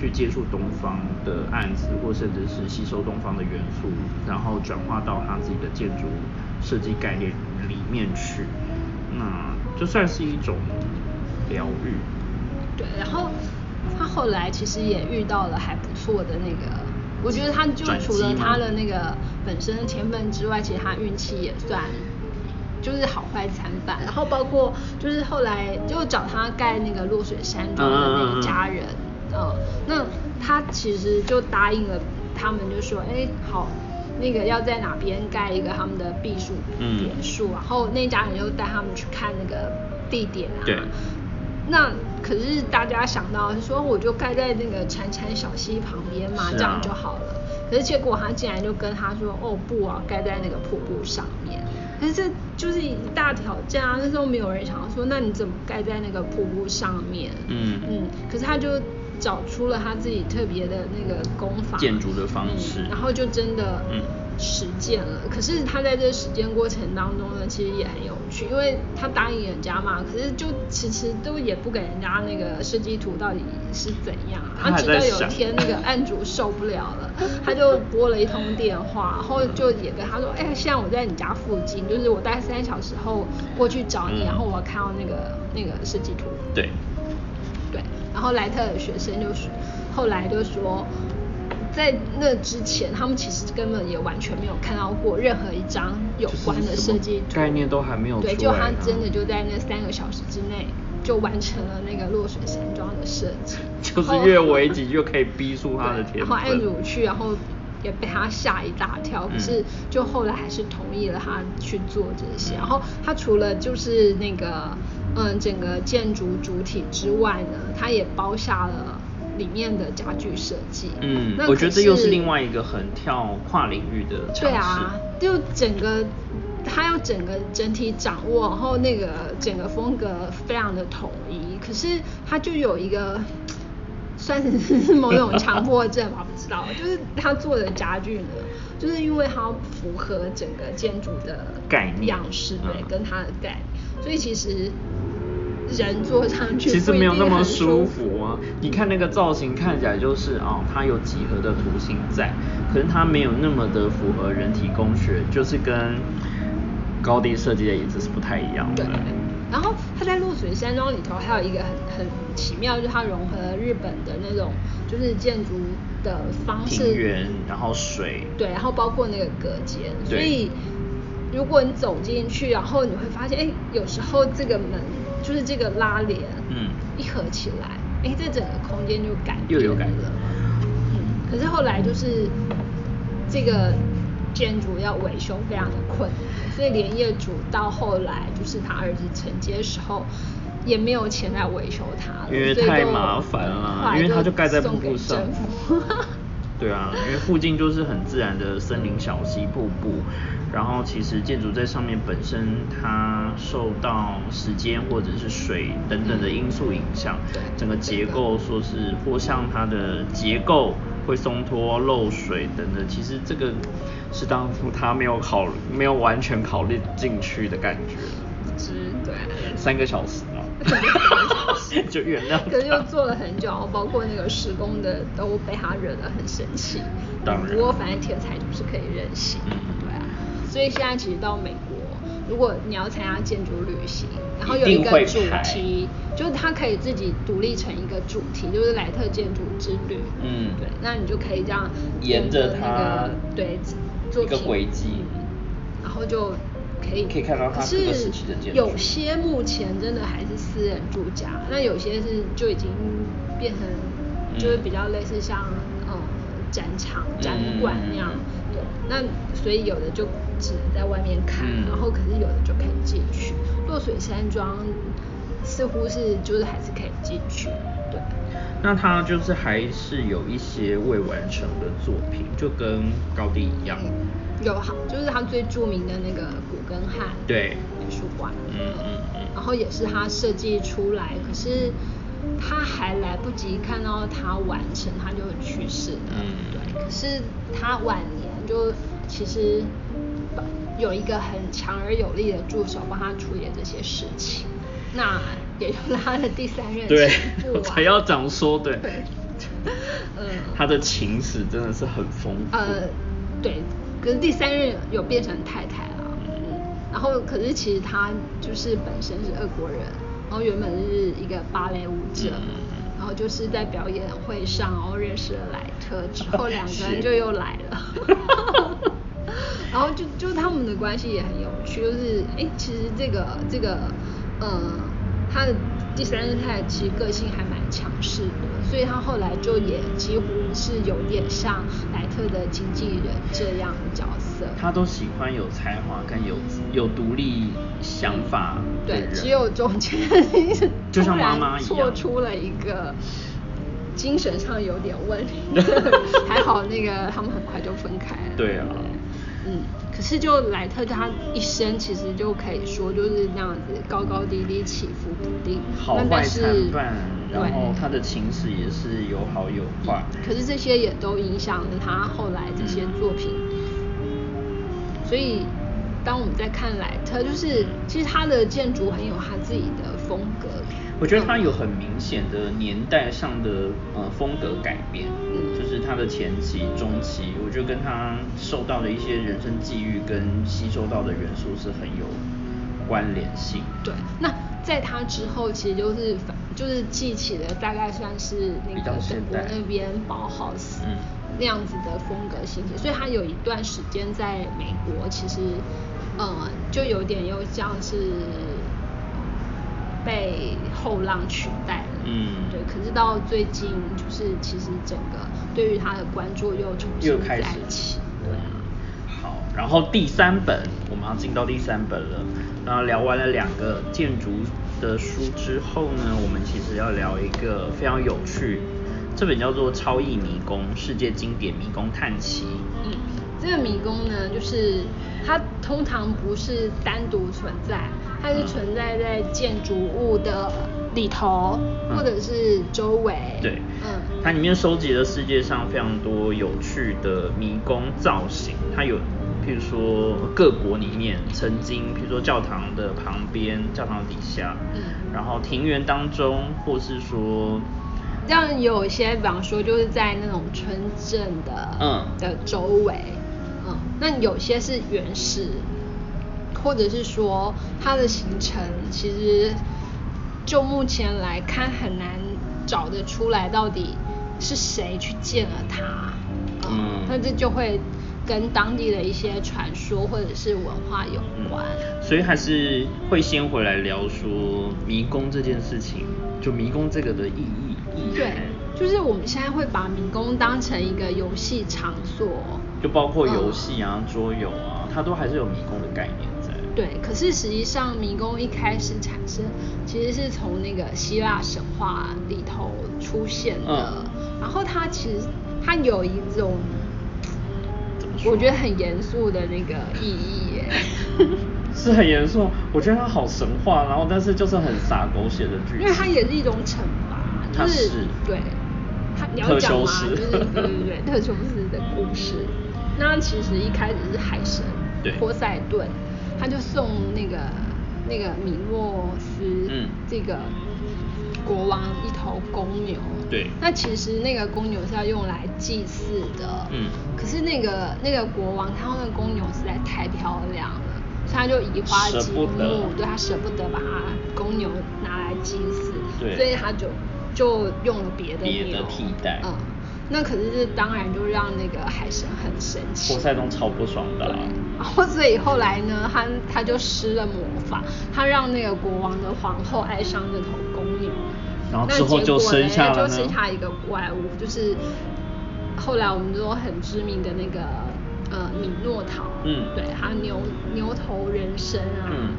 [SPEAKER 1] 去接触东方的案子，或甚至是吸收东方的元素，然后转化到他自己的建筑设计概念里面去，那就算是一种疗愈。
[SPEAKER 2] 对，然后他后来其实也遇到了还不错的那个，我觉得他就除了他的那个本身的天分之外，其实他运气也算就是好坏参半。然后包括就是后来就找他盖那个落水山庄的那一家人，嗯那他其实就答应了他们，就说，哎，好。那个要在哪边盖一个他们的避暑
[SPEAKER 1] 嗯
[SPEAKER 2] 别墅，然后那家人就带他们去看那个地点啊，
[SPEAKER 1] 对
[SPEAKER 2] 那可是大家想到是说，我就盖在那个潺潺小溪旁边嘛，
[SPEAKER 1] 啊
[SPEAKER 2] 这样就好了。可是结果他竟然就跟他说，哦不啊，盖在那个瀑布上面。可是这就是一大挑战啊！那时候没有人想要说，那你怎么盖在那个瀑布上面？
[SPEAKER 1] 嗯
[SPEAKER 2] 嗯，可是他就找出了他自己特别的那个功法，
[SPEAKER 1] 建筑的方式
[SPEAKER 2] 嗯然后就真的
[SPEAKER 1] 嗯
[SPEAKER 2] 实践了。可是他在这实践过程当中呢，其实也很有趣，因为他答应人家嘛，可是就其实都也不给人家那个设计图到底是怎样。
[SPEAKER 1] 他还
[SPEAKER 2] 直到有一天那个案主受不了了，他就拨了一通电话，然后就也跟他说，哎、现在我在你家附近，就是我大概三小时后过去找你，
[SPEAKER 1] 嗯
[SPEAKER 2] 然后我要看到那个那个设计图。
[SPEAKER 1] 对，
[SPEAKER 2] 然后莱特的学生就说，后来就说，在那之前，他们其实根本也完全没有看到过任何一张有关的设计图，
[SPEAKER 1] 概念都还没有
[SPEAKER 2] 对，就他真的就在那三个小时之内就完成了那个落水山庄的设计，
[SPEAKER 1] 就是越危急就可以逼出他的
[SPEAKER 2] 对
[SPEAKER 1] 天
[SPEAKER 2] 然后案
[SPEAKER 1] 分。
[SPEAKER 2] 主去，然后也被他吓一大跳，可
[SPEAKER 1] 嗯
[SPEAKER 2] 是就后来还是同意了他去做这些。然后他除了就是那个嗯整个建筑主体之外呢，它也包下了里面的家具设计。
[SPEAKER 1] 嗯
[SPEAKER 2] 那，
[SPEAKER 1] 我觉得这又是
[SPEAKER 2] 是
[SPEAKER 1] 另外一个很跳跨领域的尝试。
[SPEAKER 2] 对啊，就整个他要整个整体掌握，然后那个整个风格非常的统一，可是他就有一个算是 某种强迫症吧，不知道。就是他做的家具呢，就是因为它符合整个建筑的
[SPEAKER 1] 概念
[SPEAKER 2] 样式，对，跟它的概念，所以其实人坐上去
[SPEAKER 1] 其实没有那么
[SPEAKER 2] 舒
[SPEAKER 1] 服啊。你看那个造型看起来就是哦，它有几何的图形在，可是它没有那么的符合人体工学，就是跟高低设计的椅子是不太一样的。
[SPEAKER 2] 对。然后它在落水山庄里头还有一个很很奇妙，就是它融合了日本的那种就是建筑的方式，
[SPEAKER 1] 庭园，然后水，
[SPEAKER 2] 对，然后包括那个隔间，所以如果你走进去，然后你会发现，哎，有时候这个门就是这个拉帘，嗯，一合起来，哎，这整个空间就改
[SPEAKER 1] 又有改
[SPEAKER 2] 了，嗯，可是后来就是这个。建筑要维修非常的困难，所以连业主到后来就是他儿子承接的时候，也没有钱来维修它，
[SPEAKER 1] 因为太麻烦了，因为它就盖在瀑布上。对啊，因为附近就是很自然的森林小溪瀑布，然后其实建筑在上面本身它受到时间或者是水等等的因素影响，整个结构说是或像它的结构会松脱、漏水等等，其实这个。是当初他没有考没有完全考虑进去的感觉，
[SPEAKER 2] 是，对，
[SPEAKER 1] 三个小时啊，就原谅。
[SPEAKER 2] 可是又做了很久，然后包括那个施工的都被他惹得很生气。
[SPEAKER 1] 当然。
[SPEAKER 2] 不过反正天才就是可以任性，对啊。所以现在其实到美国，如果你要参加建筑旅行，然后有一个主题，就是它可以自己独立成一个主题，就是莱特建筑之旅。嗯，对，那你就可以这样
[SPEAKER 1] 沿着那
[SPEAKER 2] 个对。
[SPEAKER 1] 一个轨迹，
[SPEAKER 2] 然后就可以
[SPEAKER 1] 可以看到它各个时期的建
[SPEAKER 2] 筑。有些目前真的还是私人住家，那有些是就已经变成就是比较类似像呃展场展馆那样。对，那所以有的就只能在外面看，然后可是有的就可以进去。落水山庄似乎是就是还是可以进去，对。
[SPEAKER 1] 那它就是还是有一些未完成的作品，就跟高地一样。
[SPEAKER 2] 有好，就是他最著名的那个古根汉
[SPEAKER 1] 对
[SPEAKER 2] 美术馆，嗯嗯嗯，然后也是他设计出来，可是他还来不及看到他完成，他就去世了。嗯，对。可是他晚年就其实有一个很强而有力的助手帮他处理这些事情。那也就是他的第三任
[SPEAKER 1] 对，我才要讲说对，嗯，他的情史真的是很丰富。
[SPEAKER 2] 呃，对，可是第三任有变成太太了，嗯，然后可是其实他就是本身是俄国人，然后原本是一个芭蕾舞者，然后就是在表演会上然后认识了莱特，之后两个人就又来了，然后就就他们的关系也很有趣，就是哎，其实这个这个。嗯，他的第三任太太其实个性还蛮强势的，所以他后来就也几乎是有点像莱特的经纪人这样的角色。
[SPEAKER 1] 他都喜欢有才华跟有有独立想法
[SPEAKER 2] 对，只有中间
[SPEAKER 1] 就像妈妈一样，
[SPEAKER 2] 错出了一个精神上有点问题，还好那个他们很快就分开了。
[SPEAKER 1] 对啊。
[SPEAKER 2] 嗯，可是就莱特他一生其实就可以说就是那样子高高低低起伏不定，
[SPEAKER 1] 好坏参半，然后他的情史也是有好有坏。
[SPEAKER 2] 可是这些也都影响了他后来这些作品。所以当我们在看莱特，就是其实他的建筑很有他自己的风格。
[SPEAKER 1] 我觉得他有很明显的年代上的呃风格改变，就是他的前期、中期，我觉得跟他受到的一些人生际遇跟吸收到的元素是很有关联性。
[SPEAKER 2] 对，那在他之后，其实就是就是记起了大概算是那个德国那边包豪斯那样子的风格兴起，所以他有一段时间在美国，其实呃就有点又像是。被后浪取代了，嗯，对。可是到最近，就是其实整个对于他的关注又重新开始起，对啊。
[SPEAKER 1] 好，然后第三本我们要进到第三本了。然后聊完了两个建筑的书之后呢，我们其实要聊一个非常有趣，这本叫做《超异迷宫：世界经典迷宫探奇》。
[SPEAKER 2] 嗯，这个迷宫呢，就是它通常不是单独存在。它是存在在建筑物的里头，或者是周围。
[SPEAKER 1] 对，
[SPEAKER 2] 嗯，
[SPEAKER 1] 它里面收集了世界上非常多有趣的迷宫造型，它有，譬如说各国里面曾经，譬如说教堂的旁边、教堂底下，嗯，然后庭园当中，或是说，
[SPEAKER 2] 这样有一些，比方说就是在那种村镇的，嗯，的周围，嗯，那有些是原始，或者是说它的形成，其实就目前来看很难找得出来到底。是谁去建了它？嗯，那这就会跟当地的一些传说或者是文化有关。
[SPEAKER 1] 所以还是会先回来聊说迷宫这件事情，就迷宫这个的意义。
[SPEAKER 2] 对，就是我们现在会把迷宫当成一个游戏场所，
[SPEAKER 1] 就包括游戏啊、桌游啊，它都还是有迷宫的概念在。
[SPEAKER 2] 对，可是实际上迷宫一开始产生，其实是从那个希腊神话里头出现的。然后它其实它有一种，我觉得很严肃的那个意义耶。
[SPEAKER 1] 是很严肃，我觉得它好神话，然后但是就是很洒狗血的剧情。
[SPEAKER 2] 因为它也是一种惩罚，就是对，它你要讲嘛，就是对对对，特修斯的故事。那其实一开始是海神对。波塞顿，他就送那个那个米诺斯嗯。这个。国王一头公牛，
[SPEAKER 1] 对，
[SPEAKER 2] 那其实那个公牛是要用来祭祀的，嗯，可是那个那个国王他那个公牛实在太漂亮了，所以他就移花接木，对他舍不得把他公牛拿来祭祀，对，所以他就就用了别的牛
[SPEAKER 1] 替代，嗯，
[SPEAKER 2] 那可是当然就让那个海神很生气，
[SPEAKER 1] 波塞冬超不爽的，
[SPEAKER 2] 然后所以后来呢，他他就施了魔法，他让那个国王的皇后爱上这头公牛。
[SPEAKER 1] 然后之后就生下
[SPEAKER 2] 了就生下一个怪物，就是后来我们说很知名的那个呃米诺陶，嗯，对，还有牛牛头人身啊，嗯，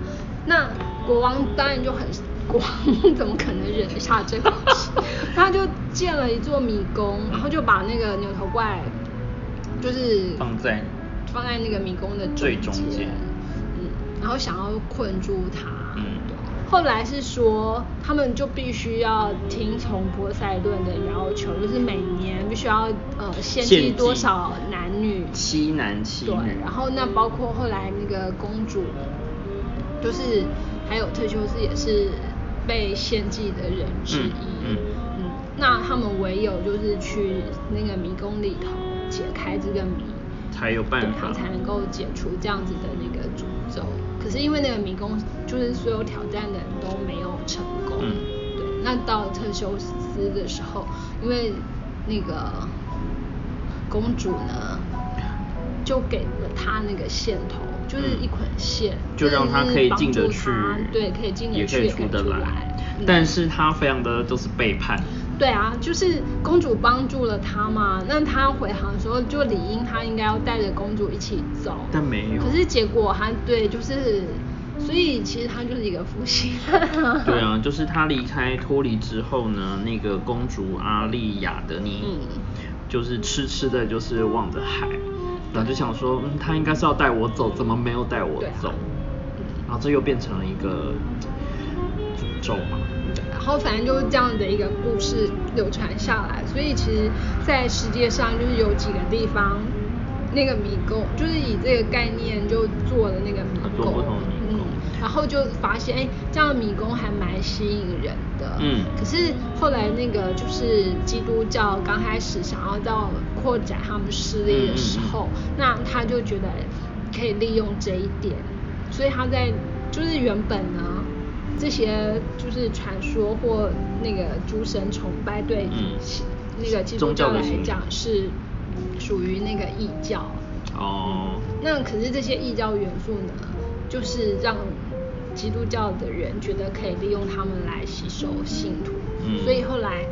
[SPEAKER 2] 那国王当然就很 国王怎么可能忍得下这个？他就建了一座迷宫，然后就把那个牛头怪就是
[SPEAKER 1] 放在
[SPEAKER 2] 放在那个迷宫的最中间，嗯，然后想要困住他，嗯。后来是说，他们就必须要听从波塞顿的要求，就是每年必须要呃献祭多少男女，
[SPEAKER 1] 七男七女。
[SPEAKER 2] 对，然后那包括后来那个公主，就是还有特修斯也是被献祭的人之一。嗯嗯。那他们唯有就是去那个迷宫里头解开这个谜，
[SPEAKER 1] 才有办法，
[SPEAKER 2] 才能够解除这样子的那个诅咒。可是因为那个迷宫，就是所有挑战的人都没有成功。嗯。对，那到特修斯的时候，因为那个公主呢，就给了他那个线头，就是一捆线，
[SPEAKER 1] 就让他可以进得去，
[SPEAKER 2] 对，可以进得去，
[SPEAKER 1] 也可以出得来。但是他非常的都是背叛。
[SPEAKER 2] 对啊，就是公主帮助了他嘛，那他回航的时候就理应他应该要带着公主一起走，
[SPEAKER 1] 但没有。
[SPEAKER 2] 可是结果他对，就是所以其实他就是一个负心
[SPEAKER 1] 对啊，就是他离开脱离之后呢，那个公主阿丽亚德尼，就是痴痴的，就是望着海，然后就想说，嗯，他应该是要带我走，怎么没有带我走？然后这又变成了一个诅咒嘛。
[SPEAKER 2] 然后反正就是这样的一个故事流传下来，所以其实，在世界上就是有几个地方，那个迷宫就是以这个概念就做了那个迷宫，
[SPEAKER 1] 嗯，
[SPEAKER 2] 然后就发现哎，这样的迷宫还蛮吸引人的，嗯，可是后来那个就是基督教刚开始想要到扩展他们势力的时候，那他就觉得可以利用这一点，所以他在就是原本呢。这些就是传说或那个诸神崇拜，对那个基督教来讲是属于那个异教。哦。那可是这些异教元素呢，就是让基督教的人觉得可以利用他们来吸收信徒。嗯。所以后来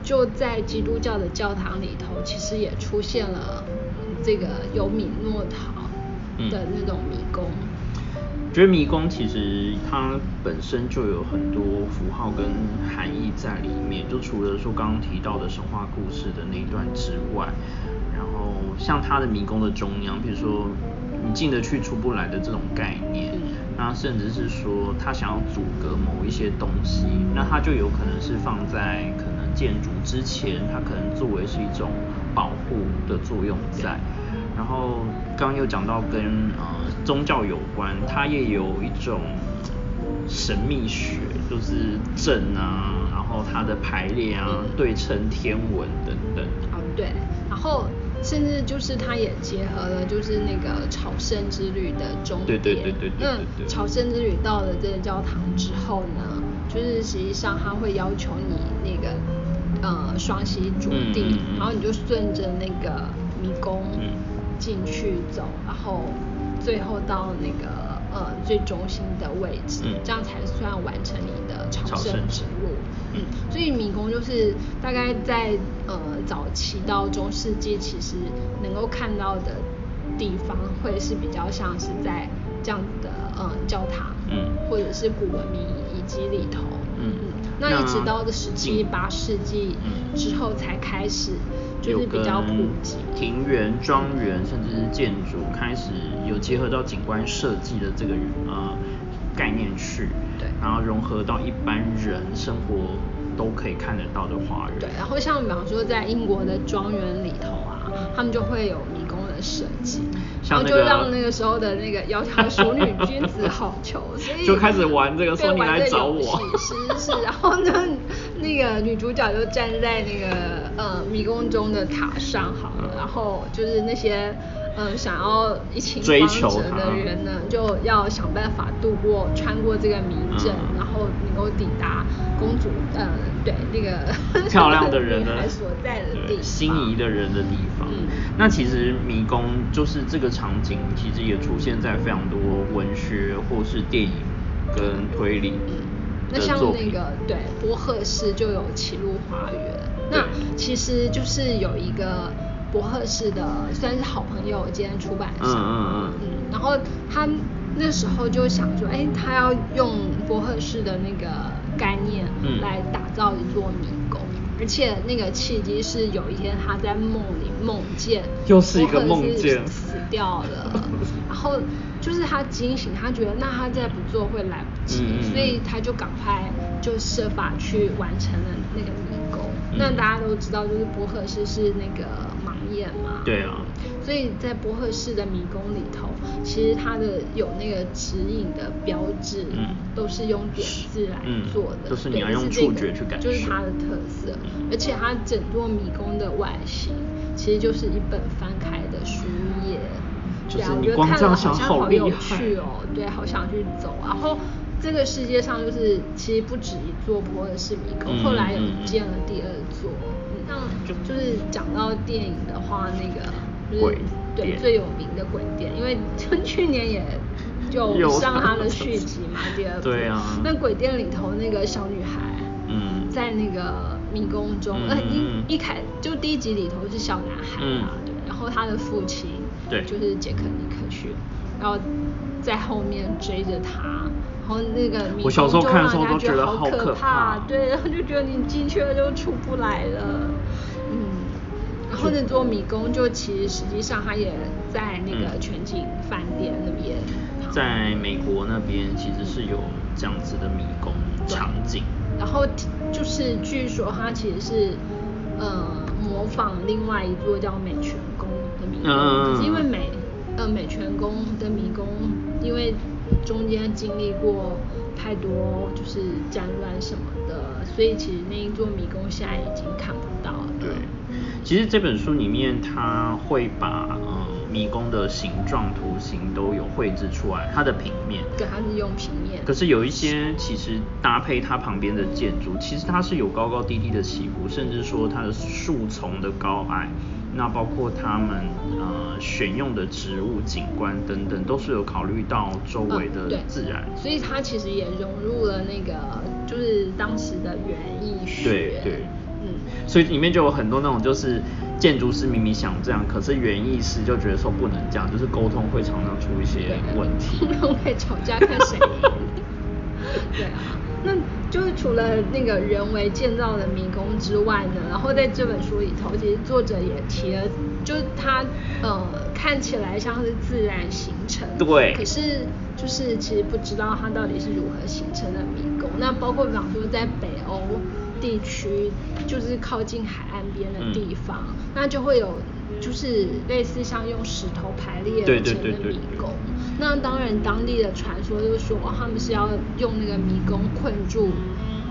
[SPEAKER 2] 就在基督教的教堂里头，其实也出现了这个有米诺陶的那种迷宫。
[SPEAKER 1] 觉得迷宫其实它本身就有很多符号跟含义在里面，就除了说刚刚提到的神话故事的那一段之外，然后像它的迷宫的中央，比如说你进得去出不来的这种概念，那甚至是说他想要阻隔某一些东西，那它就有可能是放在可能建筑之前，它可能作为是一种保护的作用在。然后刚刚又讲到跟呃宗教有关，它也有一种神秘学，就是阵啊，然后它的排列啊，对称天文等等。
[SPEAKER 2] 哦，对，然后。甚至就是它也结合了，就是那个朝圣之旅的终
[SPEAKER 1] 点。对对对对对。
[SPEAKER 2] 那朝圣之旅到了这个教堂之后呢，就是实际上它会要求你那个呃双膝着地，然后你就顺着那个迷宫进去走，然后最后到那个呃最中心的位置，这样才算完成你的朝圣之路。嗯，所以迷宫就是大概在呃早期到中世纪，其实能够看到的地方会是比较像是在这样子的呃教堂，嗯，或者是古文明遗迹里头，嗯。嗯，那一直到的十七八世纪之后才开始就是比较普及，
[SPEAKER 1] 庭园、庄园甚至是建筑开始有结合到景观设计的这个呃。概念去，
[SPEAKER 2] 对，
[SPEAKER 1] 然后融合到一般人生活都可以看得到的华人。
[SPEAKER 2] 对，然后像比方说在英国的庄园里头啊，他们就会有迷宫的设计，然后就让那个时候的那个窈窕淑女 君子好逑，所以
[SPEAKER 1] 就开始玩这个说你来找我，
[SPEAKER 2] 是是是，然后呢，那个女主角就站在那个呃迷宫中的塔上好了，然后就是那些。嗯，想要一情方者的人呢，就要想办法度过、穿过这个迷阵，然后能够抵达公主，呃，对，那个
[SPEAKER 1] 漂亮的人
[SPEAKER 2] 的 所在的地方，
[SPEAKER 1] 心仪的人的地方。那其实迷宫就是这个场景，其实也出现在非常多文学或是电影跟推理
[SPEAKER 2] 那像那个对波赫士就有《歧路花园》，那其实就是有一个。博赫士的算是好朋友兼出版社，嗯嗯嗯，嗯，然后他那时候就想说，哎，他要用博赫士的那个概念来打造一座迷宫，而且那个契机是有一天他在梦里梦见，
[SPEAKER 1] 又是一个梦见
[SPEAKER 2] 死掉了，然后就是他惊醒，他觉得那他再不做会来不及，所以他就赶快就设法去完成了那个迷宫。那大家都知道，就是博赫士是那个盲。眼嘛，
[SPEAKER 1] 对啊，
[SPEAKER 2] 所以在博赫市的迷宫里头，其实它的有那个指引的标志，嗯，都是用点字来做的，
[SPEAKER 1] 就是你要用触觉去感
[SPEAKER 2] 受，就是它的特色。而且它整座迷宫的外形，其实就是一本翻开的书页，
[SPEAKER 1] 对
[SPEAKER 2] 啊，我觉得看了好像好有趣哦，对，好想去走。然后这个世界上就是其实不止一座波的市迷宫，后来有建了第二座。像就是讲到电影的话，那个就是对最有名的鬼店，因为去年也就上它的续集嘛，第二部。
[SPEAKER 1] 对啊。
[SPEAKER 2] 那鬼店里头那个小女孩，嗯，在那个迷宫中，呃一一开就第一集里头是小男孩啊，对，然后他的父亲
[SPEAKER 1] 对
[SPEAKER 2] 就是杰克尼克逊，然后在后面追着他。然后那个迷宫就让人家觉得好可怕，对，然后就觉得你进去了就出不来了，嗯，然后那座迷宫就其实实际上它也在那个全景饭店那边，
[SPEAKER 1] 在美国那边其实是有这样子的迷宫场景，
[SPEAKER 2] 然后就是据说它其实是呃模仿另外一座叫美泉宫的迷宫，只是因为美呃美泉宫的迷宫因为。中间经历过太多就是战乱什么的，所以其实那一座迷宫现在已经看不到了。
[SPEAKER 1] 对，其实这本书里面它会把呃迷宫的形状图形都有绘制出来，它的平面。
[SPEAKER 2] 对，它是用平面。
[SPEAKER 1] 可是有一些其实搭配它旁边的建筑，其实它是有高高低低的起伏，甚至说它的树丛的高矮。那包括他们呃选用的植物景观等等，都是有考虑到周围的自然，
[SPEAKER 2] 所以它其实也融入了那个就是当时的园艺学。
[SPEAKER 1] 对对，嗯，所以里面就有很多那种就是建筑师明明想这样，可是园艺师就觉得说不能这样，就是沟通会常常出一些问题，
[SPEAKER 2] 会吵架看谁赢。对啊，那。就是除了那个人为建造的迷宫之外呢，然后在这本书里头，其实作者也提了，就是它呃看起来像是自然形成，
[SPEAKER 1] 对，
[SPEAKER 2] 可是就是其实不知道它到底是如何形成的迷宫。那包括比方说在北欧，地区，就是靠近海岸边的地方，那就会有就是类似像用石头排列成的迷宫。那当然，当地的传说就是说，他们是要用那个迷宫困住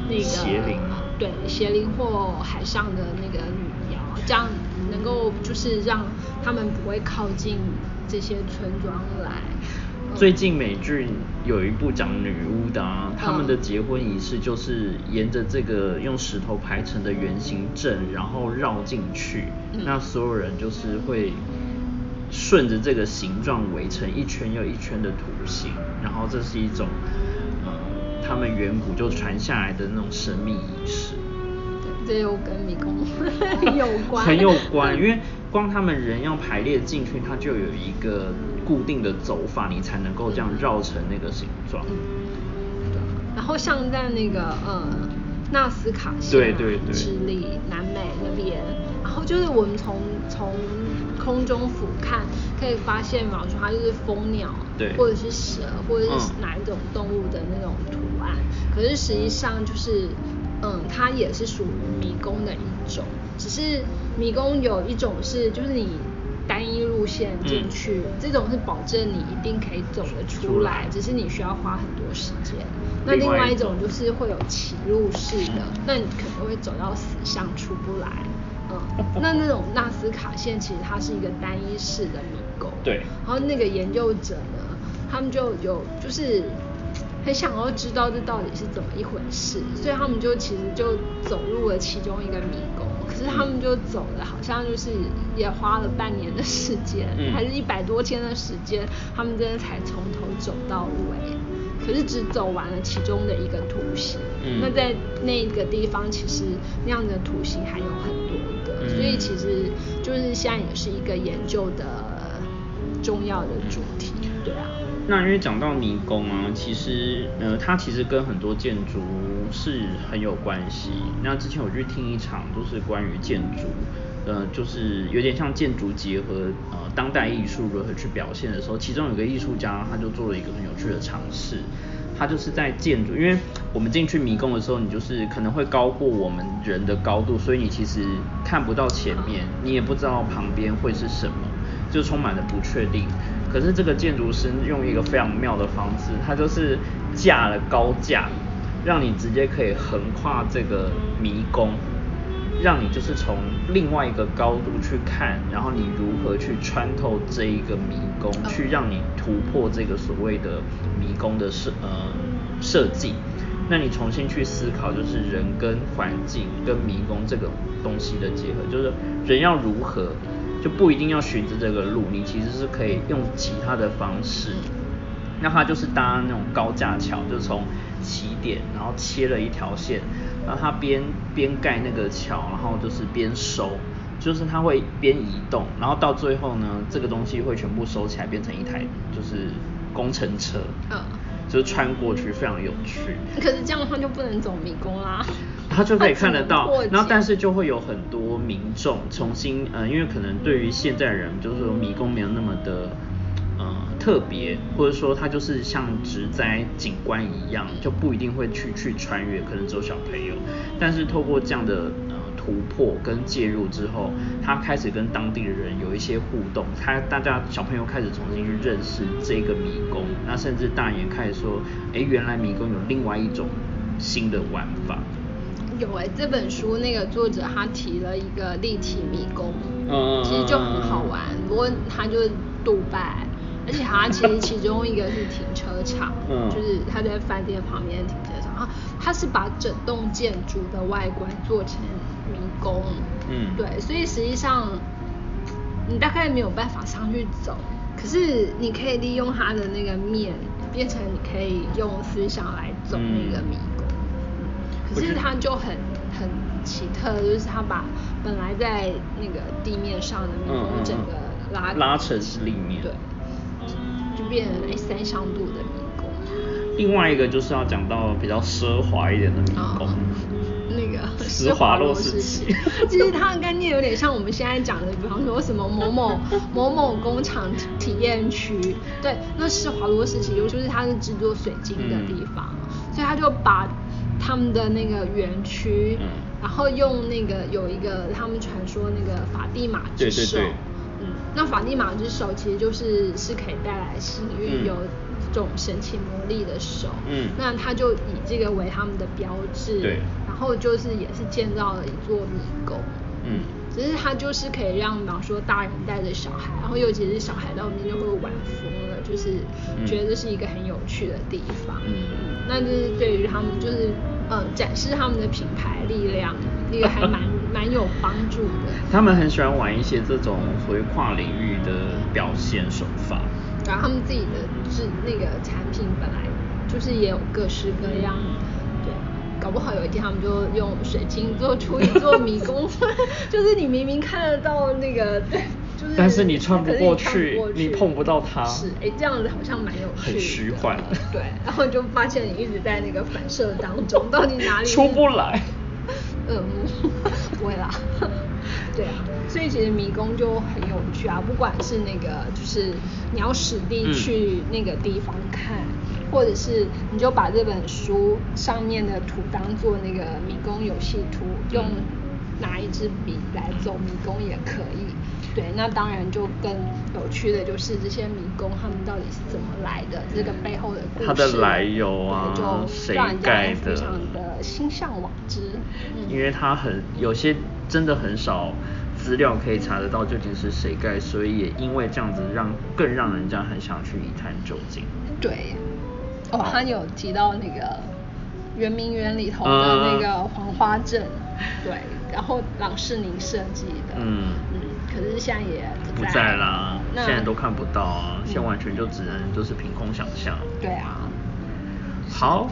[SPEAKER 2] 那个
[SPEAKER 1] 邪灵，
[SPEAKER 2] 对邪灵或海上的那个女妖，这样能够就是让他们不会靠近这些村庄来。
[SPEAKER 1] 最近美剧有一部讲女巫的，他们的结婚仪式就是沿着这个用石头排成的圆形阵，然后绕进去，那所有人就是会顺着这个形状围成一圈又一圈的图形，然后这是一种，呃，他们远古就传下来的那种神秘仪式。
[SPEAKER 2] 这又跟迷宫 有关，
[SPEAKER 1] 很有关，因为光他们人要排列进去，它就有一个固定的走法，你才能够这样绕成那个形状。
[SPEAKER 2] 然后像在那个呃纳斯卡线，
[SPEAKER 1] 对对对，
[SPEAKER 2] 智利南美那边，然后就是我们从从空中俯瞰可以发现嘛，说它就是蜂鸟，
[SPEAKER 1] 对，
[SPEAKER 2] 或者是蛇，或者是哪一种动物的那种图案，可是实际上就是。嗯，它也是属于迷宫的一种，只是迷宫有一种是就是你单一路线进去，这种是保证你一定可以走得出来，只是你需要花很多时间。那另外一种就是会有歧路式的，那你可能会走到死巷出不来。嗯，那那种纳斯卡线其实它是一个单一式的迷宫。
[SPEAKER 1] 对。
[SPEAKER 2] 然后那个研究者呢，他们就有就是。很想要知道这到底是怎么一回事，所以他们就其实就走入了其中一个迷宫。可是他们就走了，好像就是也花了半年的时间，还是一百多天的时间，他们真的才从头走到尾。可是只走完了其中的一个图形。那在那个地方，其实那样的图形还有很多个，所以其实就是现在也是一个研究的重要的主题，对啊。
[SPEAKER 1] 那因为讲到迷宫啊，其实呃，它其实跟很多建筑是很有关系。那之前我去听一场，就是关于建筑，呃，就是有点像建筑结合呃当代艺术如何去表现的时候，其中有个艺术家他就做了一个很有趣的尝试，他就是在建筑，因为我们进去迷宫的时候，你就是可能会高过我们人的高度，所以你其实看不到前面，你也不知道旁边会是什么，就充满了不确定。可是这个建筑师用一个非常妙的方式，他就是架了高架，让你直接可以横跨这个迷宫，让你就是从另外一个高度去看，然后你如何去穿透这一个迷宫，去让你突破这个所谓的迷宫的设呃设计。那你重新去思考，就是人跟环境跟迷宫这个东西的结合，就是人要如何。就不一定要循着这个路，你其实是可以用其他的方式。那它就是搭那种高架桥，就从起点，然后切了一条线，然后它边边盖那个桥，然后就是边收，就是它会边移动，然后到最后呢，这个东西会全部收起来，变成一台就是工程车。嗯。就是穿过去非常有趣，
[SPEAKER 2] 可是这样的话就不能走迷宫啦。
[SPEAKER 1] 他就可以看得到，然后但是就会有很多民众重新，呃，因为可能对于现在人，就是说迷宫没有那么的呃特别，或者说它就是像植栽景观一样，就不一定会去去穿越，可能只有小朋友。但是透过这样的。突破跟介入之后，他开始跟当地的人有一些互动，他大家小朋友开始重新去认识这个迷宫，那甚至大人开始说，哎，原来迷宫有另外一种新的玩法。
[SPEAKER 2] 有哎，这本书那个作者他提了一个立体迷宫，嗯，其实就很好玩，不过他就是杜拜，而且他其实其中一个是停车场，嗯，就是他在饭店旁边停车场，啊，他是把整栋建筑的外观做成。迷宫，嗯，对，所以实际上你大概没有办法上去走，可是你可以利用它的那个面，变成你可以用思想来走那个迷宫。可是。它就很很奇特，就是它把本来在那个地面上的迷宫整个拉
[SPEAKER 1] 拉成是立面，
[SPEAKER 2] 对，就变成三相度的迷宫。
[SPEAKER 1] 另外一个就是要讲到比较奢华一点的迷宫。
[SPEAKER 2] 那个 施华洛世奇，其实它的概念有点像我们现在讲的，比方说什么某某 某某工厂体验区，对，那施华洛世奇就是它是制作水晶的地方，所以他就把他们的那个园区，然后用那个有一个他们传说那个法蒂玛之手，嗯，那法蒂玛之手其实就是是可以带来幸运，有这种神奇魔力的手，嗯，那他就以这个为他们的标志，
[SPEAKER 1] 对，
[SPEAKER 2] 然后就是也是建造了一座迷宫，嗯。只是它就是可以让，比方说大人带着小孩，然后尤其是小孩到那边就会玩疯了，就是觉得这是一个很有趣的地方。嗯，那就是对于他们就是嗯展示他们的品牌力量，一个还蛮蛮有帮助的。
[SPEAKER 1] 他们很喜欢玩一些这种所谓跨领域的表现手法。
[SPEAKER 2] 然后他们自己的制那个产品本来就是也有各式各样。搞不好有一天他们就用水晶做出一座迷宫，就是你明明看得到那个，就是，
[SPEAKER 1] 但是你穿不过去，你碰不到它。
[SPEAKER 2] 是，哎，这样子好像蛮有趣。
[SPEAKER 1] 很虚幻。
[SPEAKER 2] 对，然后就发现你一直在那个反射当中，到底哪里
[SPEAKER 1] 出不来？
[SPEAKER 2] 嗯，不会啦。对啊，所以其实迷宫就很有趣啊，不管是那个，就是你要实地去那个地方看。或者是你就把这本书上面的图当做那个迷宫游戏图，用拿一支笔来走迷宫也可以。对，那当然就更有趣的就是这些迷宫他们到底是怎么来的，这个背后的故事。
[SPEAKER 1] 它的来由啊，
[SPEAKER 2] 谁盖的？非常的心向往之。
[SPEAKER 1] 因为它很有些真的很少资料可以查得到究竟是谁盖，所以也因为这样子让更让人家很想去一探究竟。
[SPEAKER 2] 对。哦，他有提到那个圆明园里头的那个黄花阵，对，然后郎世宁设计的，嗯嗯，可是现在也
[SPEAKER 1] 不在啦，现在都看不到啊，现在完全就只能就是凭空想象。
[SPEAKER 2] 对啊。
[SPEAKER 1] 好，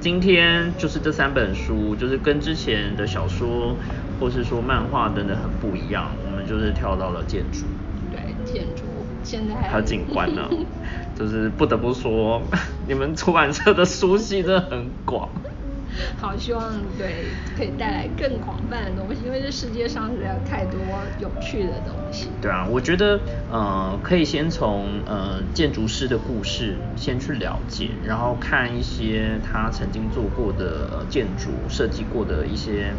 [SPEAKER 1] 今天就是这三本书，就是跟之前的小说或是说漫画等等很不一样，我们就是跳到了建筑。
[SPEAKER 2] 对，建筑现在
[SPEAKER 1] 还有景观呢。就是不得不说，你们出版社的书系真的很广。
[SPEAKER 2] 好，希望对可以带来更广泛的东西，因为这世界上实在有太多有趣的东西。
[SPEAKER 1] 对啊，我觉得呃可以先从呃建筑师的故事先去了解，然后看一些他曾经做过的建筑设计过的一些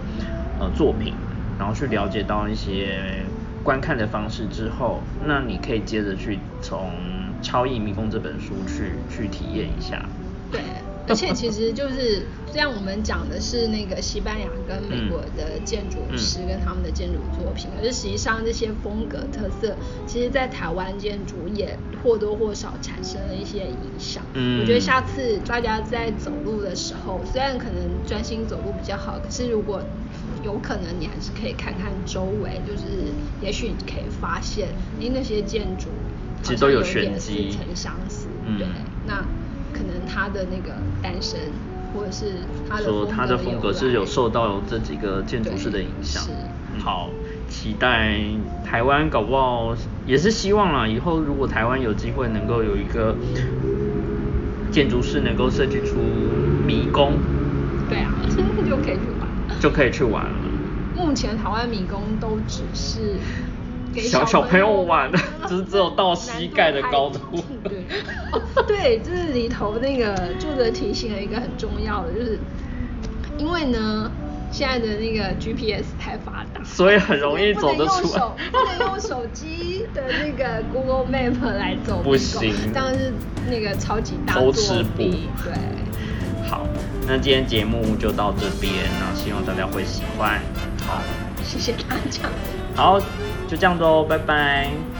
[SPEAKER 1] 呃作品，然后去了解到一些观看的方式之后，那你可以接着去从。《超异迷宫》这本书去去体验一下。
[SPEAKER 2] 对，而且其实就是虽然，我们讲的是那个西班牙跟美国的建筑师跟他们的建筑作品，可是实际上这些风格特色，其实在台湾建筑也或多或少产生了一些影响。嗯，我觉得下次大家在走路的时候，虽然可能专心走路比较好，可是如果有可能你还是可以看看周围，就是也许你可以发现，哎，那些建筑。
[SPEAKER 1] 其实都有玄机，
[SPEAKER 2] 似曾相似。对，那可能他的那个诞生，或者是他的
[SPEAKER 1] 说他的风格是有受到这几个建筑师的影响。好，期待台湾搞不好也是希望啦，以后如果台湾有机会能够有一个建筑师能够设计出迷宫，
[SPEAKER 2] 对啊，就可以去玩，
[SPEAKER 1] 就可以去玩了。
[SPEAKER 2] 目前台湾迷宫都只是。
[SPEAKER 1] 小小朋友玩的，就是只有到膝盖的高度。
[SPEAKER 2] 对，哦，对，就是里头那个作者提醒了一个很重要的，就是因为呢，现在的那个 GPS 太发达，
[SPEAKER 1] 所以很容易走得出
[SPEAKER 2] 来。不能用手机的那个 Google Map 来走，
[SPEAKER 1] 不行，
[SPEAKER 2] 当然是那个超级大作弊。对，
[SPEAKER 1] 好，那今天节目就到这边，那希望大家会喜欢。好，
[SPEAKER 2] 谢谢大家。
[SPEAKER 1] 好。就这样喽，拜拜。